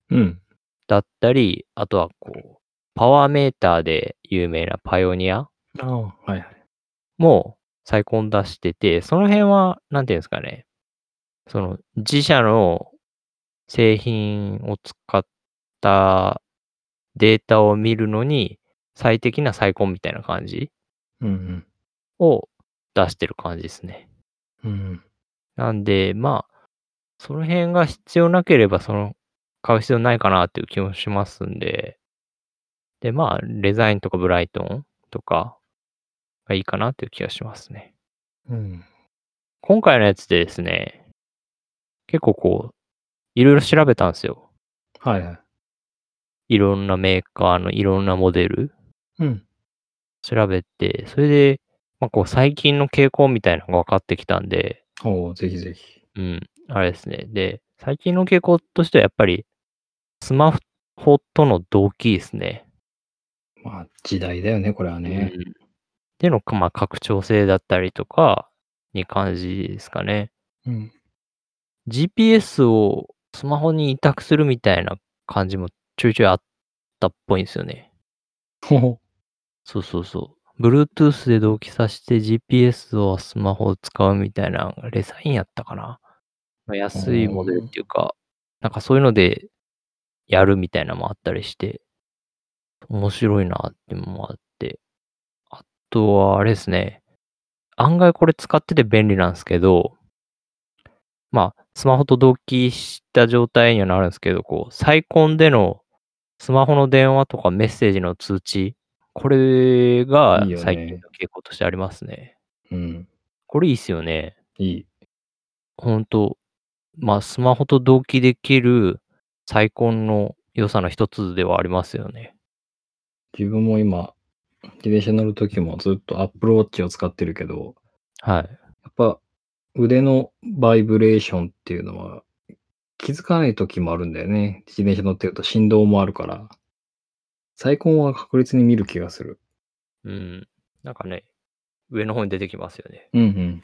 うん。だったり、あとはこう、パワーメーターで有名なパイオニアああ、はいはい。もサイコン出してて、その辺は、なんていうんですかね、その自社の製品を使ったデータを見るのに最適なサイコンみたいな感じうんうん。を出してる感じですね。うん。なんで、まあ、その辺が必要なければ、その、買う必要ないかなっていう気もしますんで。で、まあ、レザインとかブライトンとかがいいかなっていう気がしますね。うん。今回のやつでですね、結構こう、いろいろ調べたんですよ。はいはい。いろんなメーカーのいろんなモデルうん。調べて、それで、まあ、こう最近の傾向みたいなのが分かってきたんで、おお、ぜひぜひ。うん、あれですね。で、最近の傾向としてはやっぱり、スマホとの同期ですね。まあ、時代だよね、これはね。うん。での、まあ、拡張性だったりとかに感じですかね。うん。GPS をスマホに委託するみたいな感じもちょいちょいあったっぽいんですよね。ほほ。そうそうそう。Bluetooth で同期させて GPS をスマホを使うみたいな、レザインやったかな。まあ、安いモデルっていうか、なんかそういうのでやるみたいなのもあったりして、面白いなってのもあって。あとはあれですね。案外これ使ってて便利なんですけど、まあ、スマホと同期した状態にはなるんですけど、こう、サイコンでのスマホの電話とかメッセージの通知、これがいいよね最近の傾向としてありますね。うん。これいいっすよね。いい。ほんと、まあ、スマホと同期できるサイコンの良さの一つではありますよね。自分も今、自転車乗るときもずっと Apple Watch を使ってるけど、はい。やっぱ腕のバイブレーションっていうのは気づかないときもあるんだよね。自転車乗ってると振動もあるから。サイコンは確実に見る気がする。うん。なんかね、上の方に出てきますよね。うん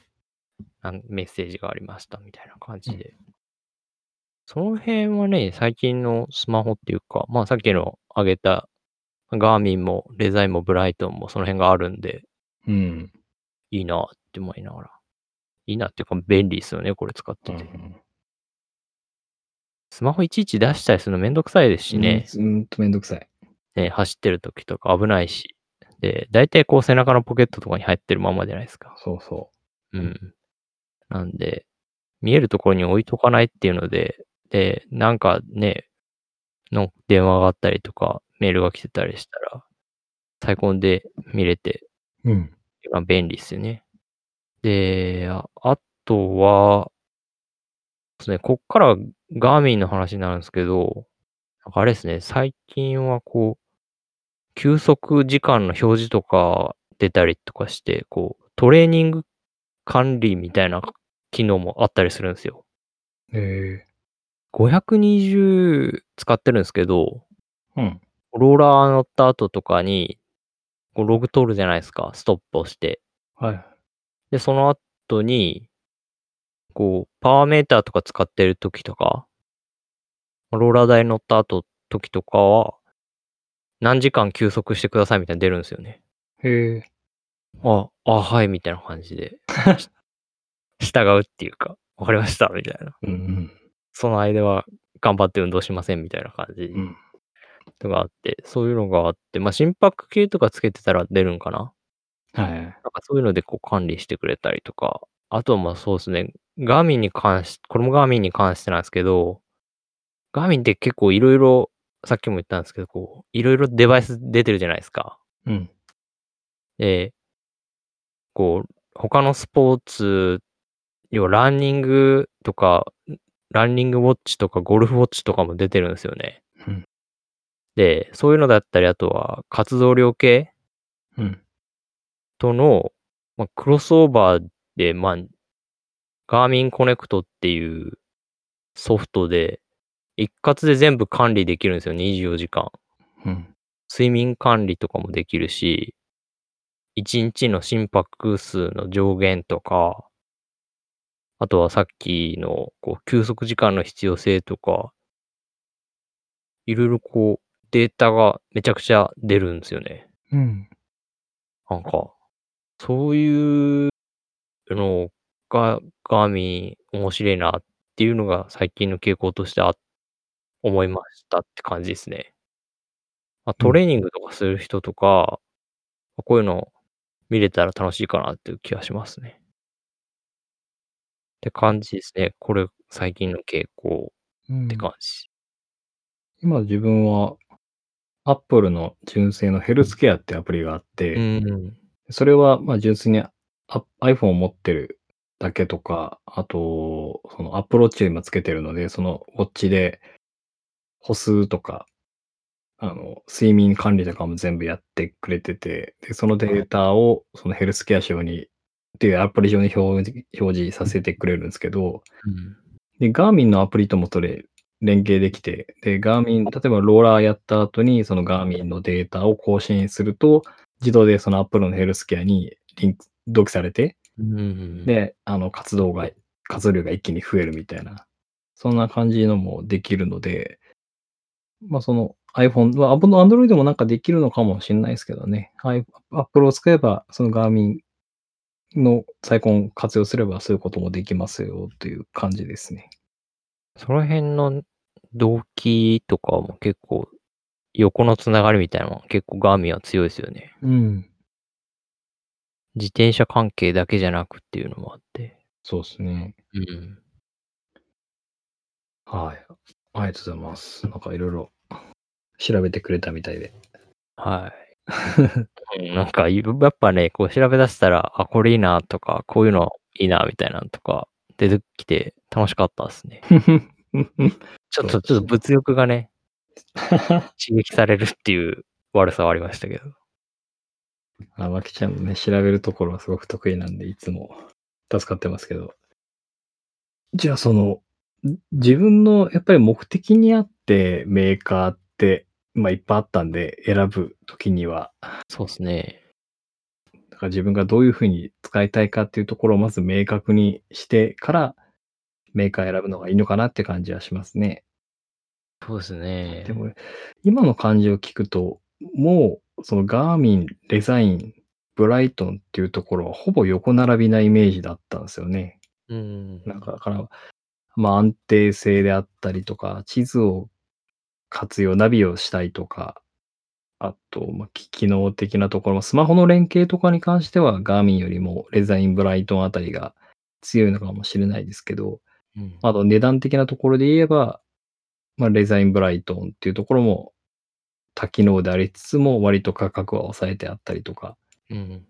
うん。メッセージがありましたみたいな感じで。その辺はね、最近のスマホっていうか、まあさっきの挙げたガーミンもレザインもブライトンもその辺があるんで、うん。いいなって思いながら。いいなっていうか便利ですよね、これ使っうんてて。スマホいちいち出したりするのめんどくさいですしね。うん。うんとめんどくさい。ね、走ってる時とか危ないし。で、大体こう背中のポケットとかに入ってるままじゃないですか。そうそうん。なんで、見えるところに置いとかないっていうので、で、なんかね、の電話があったりとか、メールが来てたりしたら、サイコンで見れて、う。うん。まあ便利ですよね。で、ああとは、ですね、こっからガーミンの話になるんですけど、あれですね、最近はこう、休息時間の表示とか出たりとかして、こう、トレーニング管理みたいな機能もあったりするんですよ。え520使ってるんですけど、ー、うん。ローラー乗った後とかに、こうログ取るじゃないですか、ストップをして。はい。で、その後に、こう、パワーメーターとか使ってる時とか、ローラー台乗った後、時とかは、何時間休息してくださいみたいなの出るんですよね。へえ。あ、あ、はい、みたいな感じで。(laughs) し従うっていうか、わかりました、みたいな。うんその間は頑張って運動しません、みたいな感じうん。うん。とかあって、そういうのがあって、まあ、心拍計とかつけてたら出るんかなはい。なんかそういうのでこう管理してくれたりとか、あとはまあそうですね、ガーミンに関しこれもガーミンに関してなんですけど、ガーミンって結構いろいろ、さっきも言ったんですけど、こう、いろいろデバイス出てるじゃないですか。うん。で、こう、他のスポーツ、要はランニングとか、ランニングウォッチとかゴルフウォッチとかも出てるんですよね。うんで、そういうのだったり、あとは活動量計うん。との、まあ、クロスオーバーで、まあ、ガーミンコネクトっていうソフトで、一括で全部管理できるんですよ、24時間。うん。睡眠管理とかもできるし、1日の心拍数の上限とか、あとはさっきの、こう、休息時間の必要性とか色々こう、データがめちゃくちゃ出るんすよね。うん。なんか、そういうのが、ガーミン面白えなっていうのが最近の傾向としてあ思いましたって感じですね。ま、うん。トレーニングとかする人とか、ま、こういうの見れたら楽しいかなっていう気はしますね。って感じですね。これ、最近の傾向ってうん。感じ。今自分は、アップルの純正のヘルスケアってアプリがあっうて、ーん。それは、ま、純粋に、あ iPhone を持ってるだけとか、あと、その Apple Watch 今つけてるので、そのウォッチで歩数とか、あの、睡眠管理とかも全部やってくれてて、で、そのデータをそのヘルスケア上にっていうアプリ上に表示表示させてくれるんすけど、うん。で、ガーミンのアプリともそれ連携できて、で、ガーミン例えばローラーやった後に、そのガーミンのデータを更新すると、自動でその Apple のヘルスケアにリンク同期されて、うん。で、あの、活動が活動量が一気に増えるみたいな、そんな感じのもできるのでま、その iPhone は、あぶの Android もなんかできるのかもしんないすけどね。アイ Apple を使えば、そのガーミンのサイコン活用すれば、そういうこともできますよという感じですね。その辺の同期とかも結構、横の繋がりみたいなのは結構ガーミンは強いすよね。うん。自転車関係だけじゃなくっていうのもあって。そうっすね。うん。はい。ありがとうございます。なんか色々調べてくれたみたいで。はい。うん、なんか、やっぱね、こう調べ出したら、あ、これいいなとか、こういうのいいなみたいなんとか出てきて楽しかったっすね。ちょっとちょっと。物欲がね (laughs) 刺激されるっていう悪さはありましたけど。あ、わきちゃんもね、調べるところはすごく得意なんで、いつも助かってますけど。じゃあ、その、ん、自分のやっぱり目的にあってメーカーって、ま、いっぱいあったんで、選ぶ時には。そうっすね。だから自分がどういう風に使いたいかっていうところをまず明確にしてから、メーカー選ぶのがいいのかなって感じはしますね。そうですね。でも、今の感じを聞くと、もう、そのガーミン、レザイン、ブライトンっていうところはほぼ横並びなイメージだったんすよね。うん。なんかだから、ま、安定性であったりとか、地図を活用ナビをしたいとか、あと、ま、き機能的なところ、スマホの連携とかに関しては、ガーミンよりもレザイン、ブライトンあたりが強いのかもしれないですけど、うん。あと値段的なところで言えば、ま、レザイン、ブライトンっていうところも、多機能でありつつも、割と価格は抑えてあったりとかうん。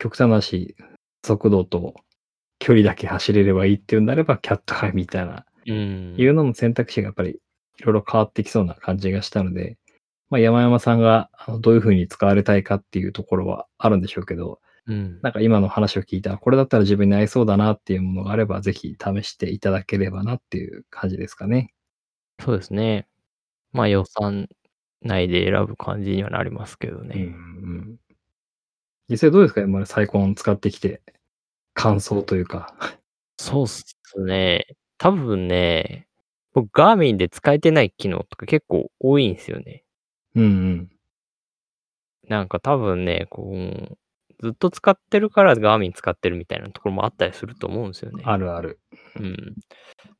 極端な話、速度と距離だけ走れればいいっていうんであれば、キャットアイみたいな、うーん。いうのの選択肢がやっぱり色々変わってきそうな感じがしたので、ま、山山さんが、あの、どういう風に使われたいかっていうところはあるんでしょうけど、うん。なんか今の話を聞いたら、これだったら自分に合いそうだなっていうものがあれば、ぜひ試していただければなっていう感じですかね。そうですね。ま、予算内で選ぶ感じにはなりますけどうんうんうね。ん。実際どうですか？今までサイコン使ってきて、感想というか。そうっすね。多分ね、僕ガーミンで使えてない機能とか結構多いんすよね。うんうん。なんか多分ね、こう、ずっと使ってるからガーミン使ってるみたいなところもあったりすると思うんすよね。あるある。うん。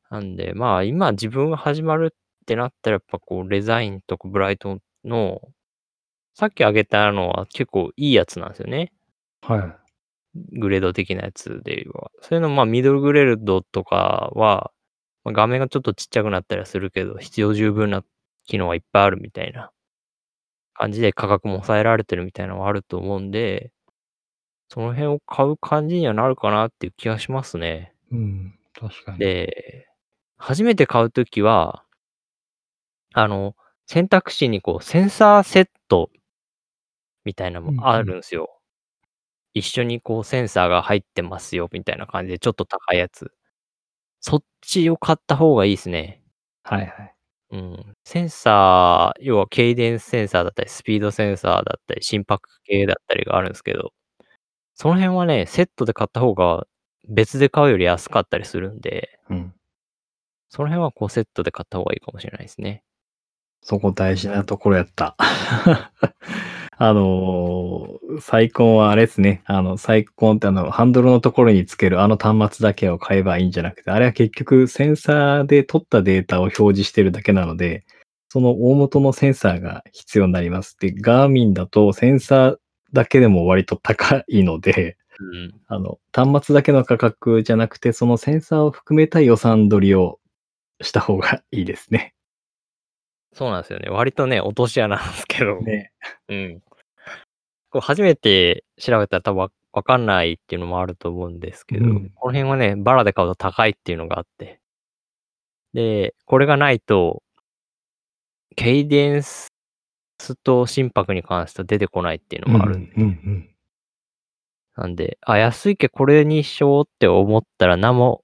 なんで、まあ、今自分が始まるってなったら、やっぱこうレザインとかブライトンの、さっき挙げたのは結構いいやつなんすよね。はい。グレード的なやつで言えば。それの、ま、ミドルグレードとかは、ま、画面がちょっとちっちゃくなったりはするけど、必要十分な機能はいっぱいあるみたいな感じで価格も抑えられてるみたいなのはあると思うんで、その辺を買う感じにはなるかなっていう気はしますね。うん、確かに。で、初めて買う時はあの、選択肢にこうセンサーセットみたいなもあ。るんすよ。一緒にこうセンサーが入ってますよみたいな感じでちょっと高いやつ。そっちを買った方がいいすね。はいはい。うん。センサー、要はケイデンスセンサーだったり、スピードセンサーだったり、心拍計だったりがあるんすけど、その辺はね、セットで買った方が別で買うより安かったりするんで、うん。その辺はこうセットで買った方がいいかもしれないですね。そこ大事なところやった。あのー、サイコンはあれですね。あの、サイコンってあの、ハンドルのところにつけるあの端末だけを買えばいいんじゃなくて、あれは結局センサーで取ったデータを表示してるだけなので、その大元のセンサーが必要になります。で、ガーミンだとセンサーだけでも割と高いので、うん。あの、端末だけの価格じゃなくて、そのセンサーを含めた予算取りをした方がいいですね。そうなんですよね。割とね、落とし穴なんですけど。ね。うん。こう初めて調べたら多分わわかんないっていうのもあると思うんですけど、うんこの辺はね、バラで買うと高いっていうのがあって。で、これがないと、ケイデンスと心拍に関しては出てこないっていうのもある。うんうんなんで、あ、安いけこれにしようって思ったら何も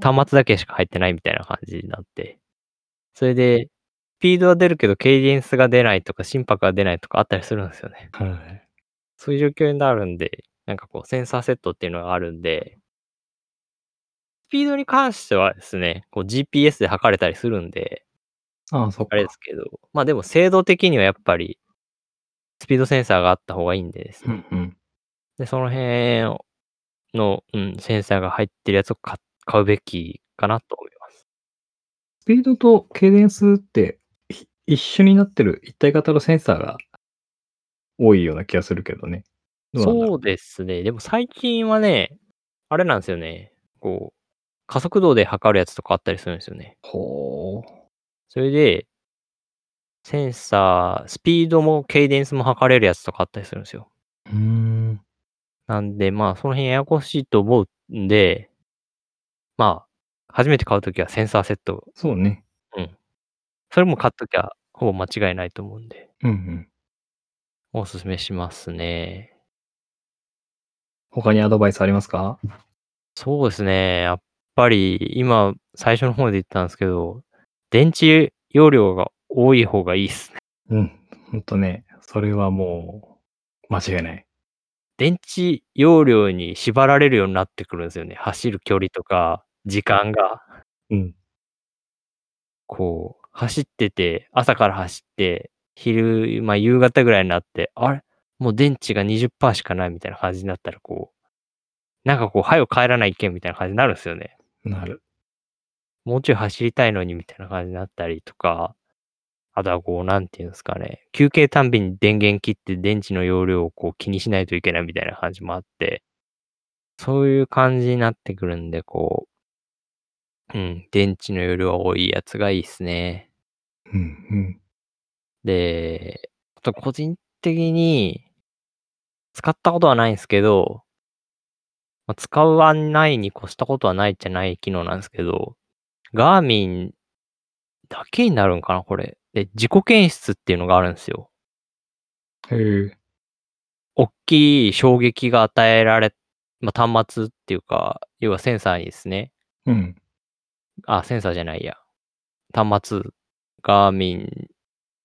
端末だけしか入ってないみたいな感じになって。それで、スピードは出るけど、ケイデンスが出ないとか、心拍が出ないとかあったりするんですよね。うん。はい。そういう状況になるんで、なんかこう、センサーセットっていうのがあるんで、スピードに関してはですね、こう GPS で測れたりするんで、ああ、そあれで。すけど、まあでも精度的にはやっぱり、スピードセンサーがあった方がいいんでですね。うんうん。で、その辺の、うん、センサーが入ってるやつを買買うべきかなと思います。スピードとケイデンスってひ一緒になってる一体型のセンサーが多いような気がするけどね。どうなんだろそうですね。でも最近はね、あれなんですよね。こう、加速度で測るやつとかあったりするんですよね。ほう。それで、センサー、スピードもケイデンスも測れるやつとかあったりするんですよ。うーん。なんで、まあ、その辺ややこしいと思うんで、まあ、初めて買うときはセンサーセット、そうね。それも買っときゃほぼ間違いないと思うんで、うんうん。おすすめしますね。他にアドバイスありますか？そうですね。やっぱり、今、最初の方で言ったんですけど、電池容量が多い方がいいっすね。うん。ほんとね、それはもう、間違いない。電池容量に縛られるようになってくるんですよね。走る距離とか、時間が。うん。こう、走ってて、朝から走って、昼、まあ夕方ぐらいになって、あれ？もう電池が20%しかないみたいな感じになったら、こう、なんかこう、はよ帰らないけんみたいな感じになるんですよね。なる。もうちょい走りたいのにみたいな感じになったりとか、あとはこう、なんていうんですかね、休憩たんびに電源切って電池の容量をこう気にしないといけないみたいな感じもあって、そういう感じになってくるんで、こう、うん、電池の容量多いやつがいいっすね。うんうん。で、あと個人的に、使ったことはないんですけど、まあ、使わないに越したことはないじゃない機能なんですけど、ガーミンだけになるんかな、これ。で、自己検出っていうのがあるんですよ。へえ。大きい衝撃が与えられ、まあ、端末っていうか、要はセンサーにですね。うん。あ、センサーじゃないや。端末、ガーミン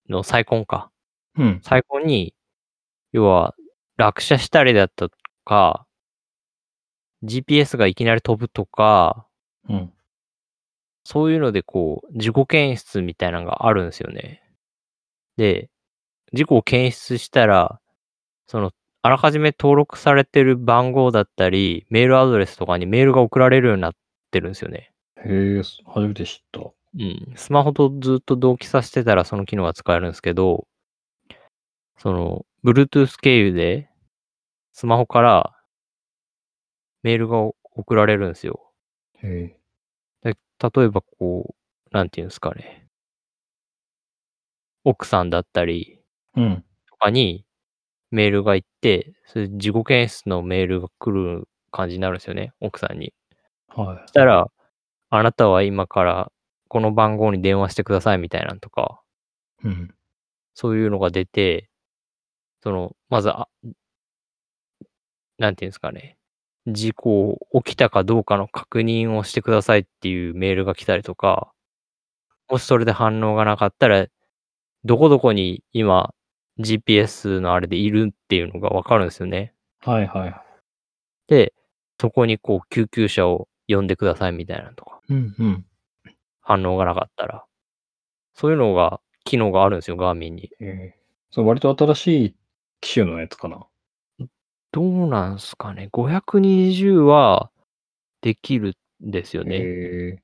のサイコンか。うん。サイコンに、要は、落車したりだったとか、GPS がいきなり飛ぶとか、うん。そういうのでこう、自己検出みたいなのがあるんですよね。で、事故を検出したら、その、あらかじめ登録されてる番号だったり、メールアドレスとかにメールが送られるようになってるんですよね。へえ、初めて知った。うん。スマホとずっと同期させてたらその機能が使えるんですけど、その、Bluetooth 経由で、スマホからメールが送られるんですよ。へえ。で例えばこう、なんていうんですかね。奥さんだったりうん。とかにメールが行って、それで自己検出のメールが来る感じになるんですよね、奥さんに。はそしたら、あなたは今からこの番号に電話してくださいみたいなのとか、い。うん。そういうのが出て、その、まず、あ、なんていうんですかね。事故起きたかどうかの確認をしてくださいっていうメールが来たりとか、もしそれで反応がなかったら、どこどこに今 GPS のあれでいるっていうのがわかるんですよね。はいはい。で、そこにこう救急車を呼んでくださいみたいなのとか、うんうん。反応がなかったら。そういうのが、機能があるんですよ、ガーミンに。ええ。それ割と新しい機種のやつかな？どうなんすかね。520はできるんですよね。へえ。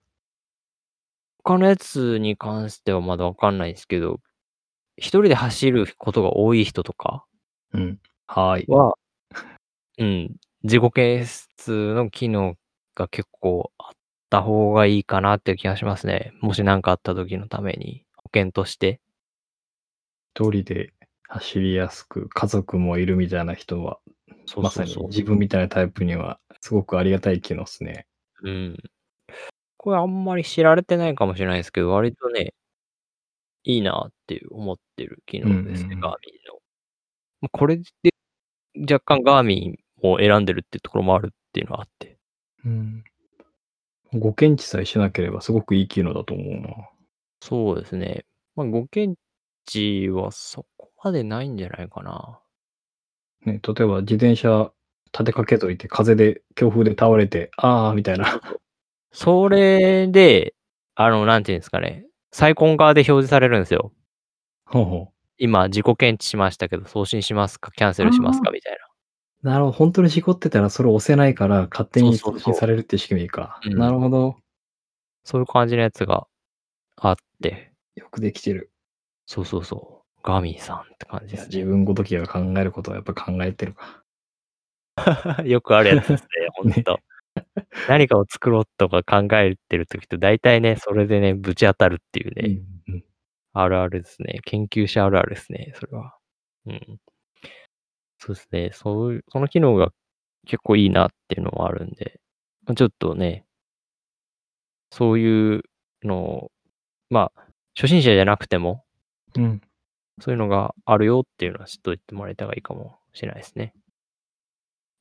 他のやつに関してはまだわかんないんすけど、一人で走ることが多い人とかうん。はい。はうん、自己検出の機能が結構あった方がいいかなっていう気がしますね。もしなんかあった時のために、保険として。一人で走りやすく、家族もいるみたいな人は、まさにそうそうそう。自分みたいなタイプにはすごくありがたい機能っすね。うん。これあんまり知られてないかもしれないですけど、割とねいいなっていう思ってる機うんうん能ですね、うん。ガーミンの。ま、これで若干ガーミンを選んでるってところもあるっていうのはあって。うん。誤検知さえしなければすごくいい機能だと思うな。そうですね。ま、誤検知はそこまでないんじゃないかな。ね、例えば自転車立てかけといて、風で強風で倒れて、ああ、みたいな。(laughs) それで、あの、なんて言うんすかね、サイコン側で表示されるんすよ。ほうほう。今自己検知しましたけど、送信しますか、キャンセあルしますかあ。みたいな。なるほど、ほんとに事故ってたらそれ押せないから、勝手そうに送信そうそされるっていう仕組みか。う。うん。なるほど。そういう感じのやつがあって。よくできてる。そうそうそう。ガーミンさんって感じいや、ですね。自分ごときが考えることはやっぱ考えてるか。(laughs) よくあるやつですね、(laughs) ほんね。と。何かを作ろうとか考えてる時って大体ね、それでね、ぶち当たるっていううね。んうん。あるあるですね。研究者あるあるですね、それは。うん。そうすね、そういうその機能が結構いいなっていうのもあるんで、ま、ちょっとねそういうのを、ま、初心者じゃなくてもうん。そういうのがあるよっていうのは知っといてもらえたがいいかもしれないすね。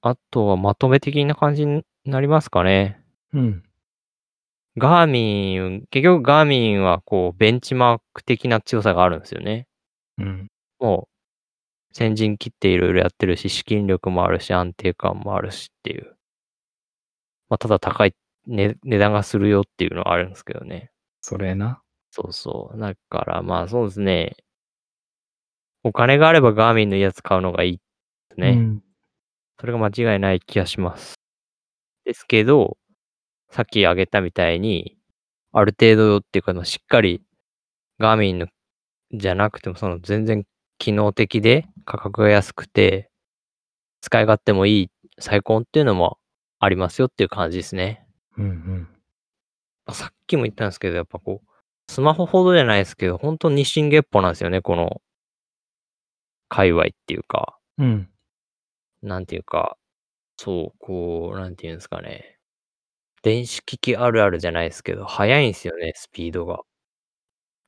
あとはまとめ的な感じになりますかね。うん。ガーミン結局ガーミンはこうベンチマーク的な強さがあるんすよね。うん。もう、先陣切って色々やってるし、資金力もあるし、安定感もあるしっていう。ま、ただ高い、ね値段がするよっていうのはあるんすけどね。それな。そうそう。だからまあ、そうですね。お金があればガーミンのいいやつ買うのがいいうね。ん。それが間違いない気がします。ですけど、さっき挙げたみたいに、ある程度っていうか、ま、しっかりガーミンのじゃなくても、その全然機能的で価格が安くて、使い勝手もいいサイコンっていうのもありますよっていう感じですね。うんうん。ま、さっきも言ったんすけど、やっぱこう、スマホほどじゃないすけど、ほんと日進月歩なんすよね、この界隈っていうか。うん。なんていうか、そう、こう、なんて言うんすかね。電子機器あるあるじゃないすけど、速いんすよね、スピードが。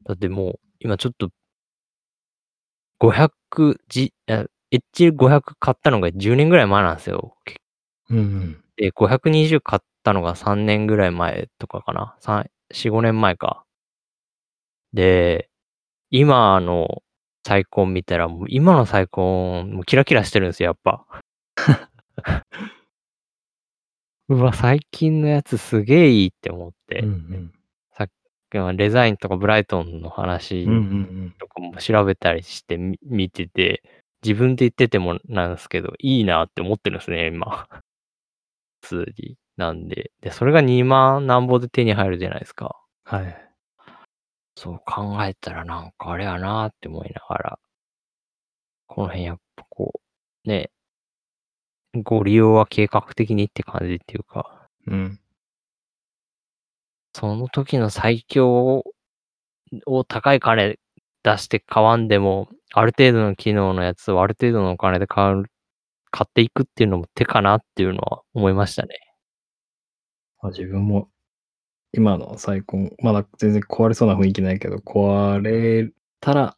だってもう、今ちょっと500じあ、H500 買ったのが10年ぐらい前なんすよ。けうんうん。で、520買ったのが3年ぐらい前とかかな。さ4、5年前か。で、今のサイコン見たら、もう今のサイコン、もうキラキラしてるんすよ、やっぱ。(laughs) うわ、最近のやつすげえいいって思っうんて。うん。デザインとかブライトンの話うん。とかも調べたりしてみ見てて、自分で言っててもなんすけど、いいなって思ってるんすね、今。普通に。なんで、で、それが2万なんぼで手に入るじゃないすか。はい。そう考えたらなんかあれやなって思いながら。この辺やっぱこう、ね。ご利用は計画的にって感じっていうか。うん。その時の最強を高い金出して買わんでも、ある程度の機能のやつをある程度のお金で買う買っていくっていうのも手かなっていうのは思いましたね。ま、自分も、今のサイコン、まだ全然壊れそうな雰囲気ないけど、壊れたら、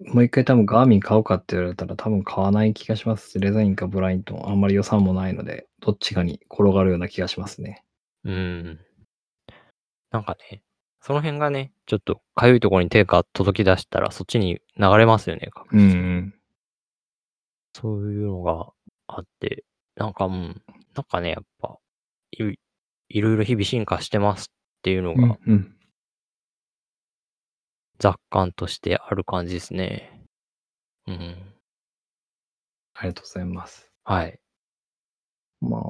もう一回多分ガーミン買おうかって言われたら多分買わない気がしますし、デザインかブライトン、あんまり予算もないので、どっちかに転がるような気がしますね。うーん。なんかね、その辺がね、ちょっとかゆいところに手が届き出したら、そっちに流れますよね、確うんう実に。ん。そういうのがあって、なんか、うん、なんかね、やっぱ、いいろいろ日々進化してますっていうのがうん、うん。雑感としてある感じですね。うん。ありがとうございます。はい。まあ、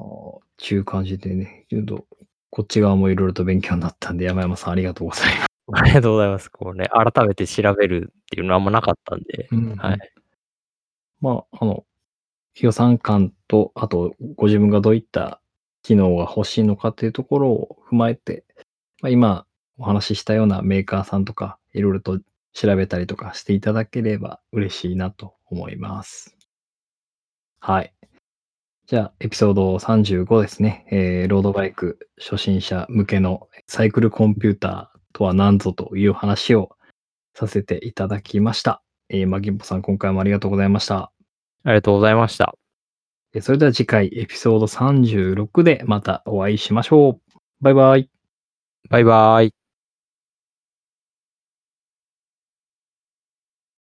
ちゅう感じでね、ちょっと、こっち側もいろいろと勉強になったんで、山山さんありがとうございます。(laughs) ありがとうございます。こうね、改めて調べるっていうのはあんまなかったんで、うんうんはい。まあ、あの、予算感と、あと、ご自分がどういった機能が欲しいのかっていうところを踏まえて、まあ、今お話ししたようなメーカーさんとか、いろいろと調べたりとかしていただければ嬉しいなと思います。はい。じゃあ、エピソード35ですね。えーロードバイク初心者向けのサイクルコンピューターとは何ぞという話をさせていただきました。えー、マギンポさん、今回もありがとうございました。ありがとうございました。えーそれでは次回エピソード36でまたお会いしましょう。バイバイ。バイバーイ。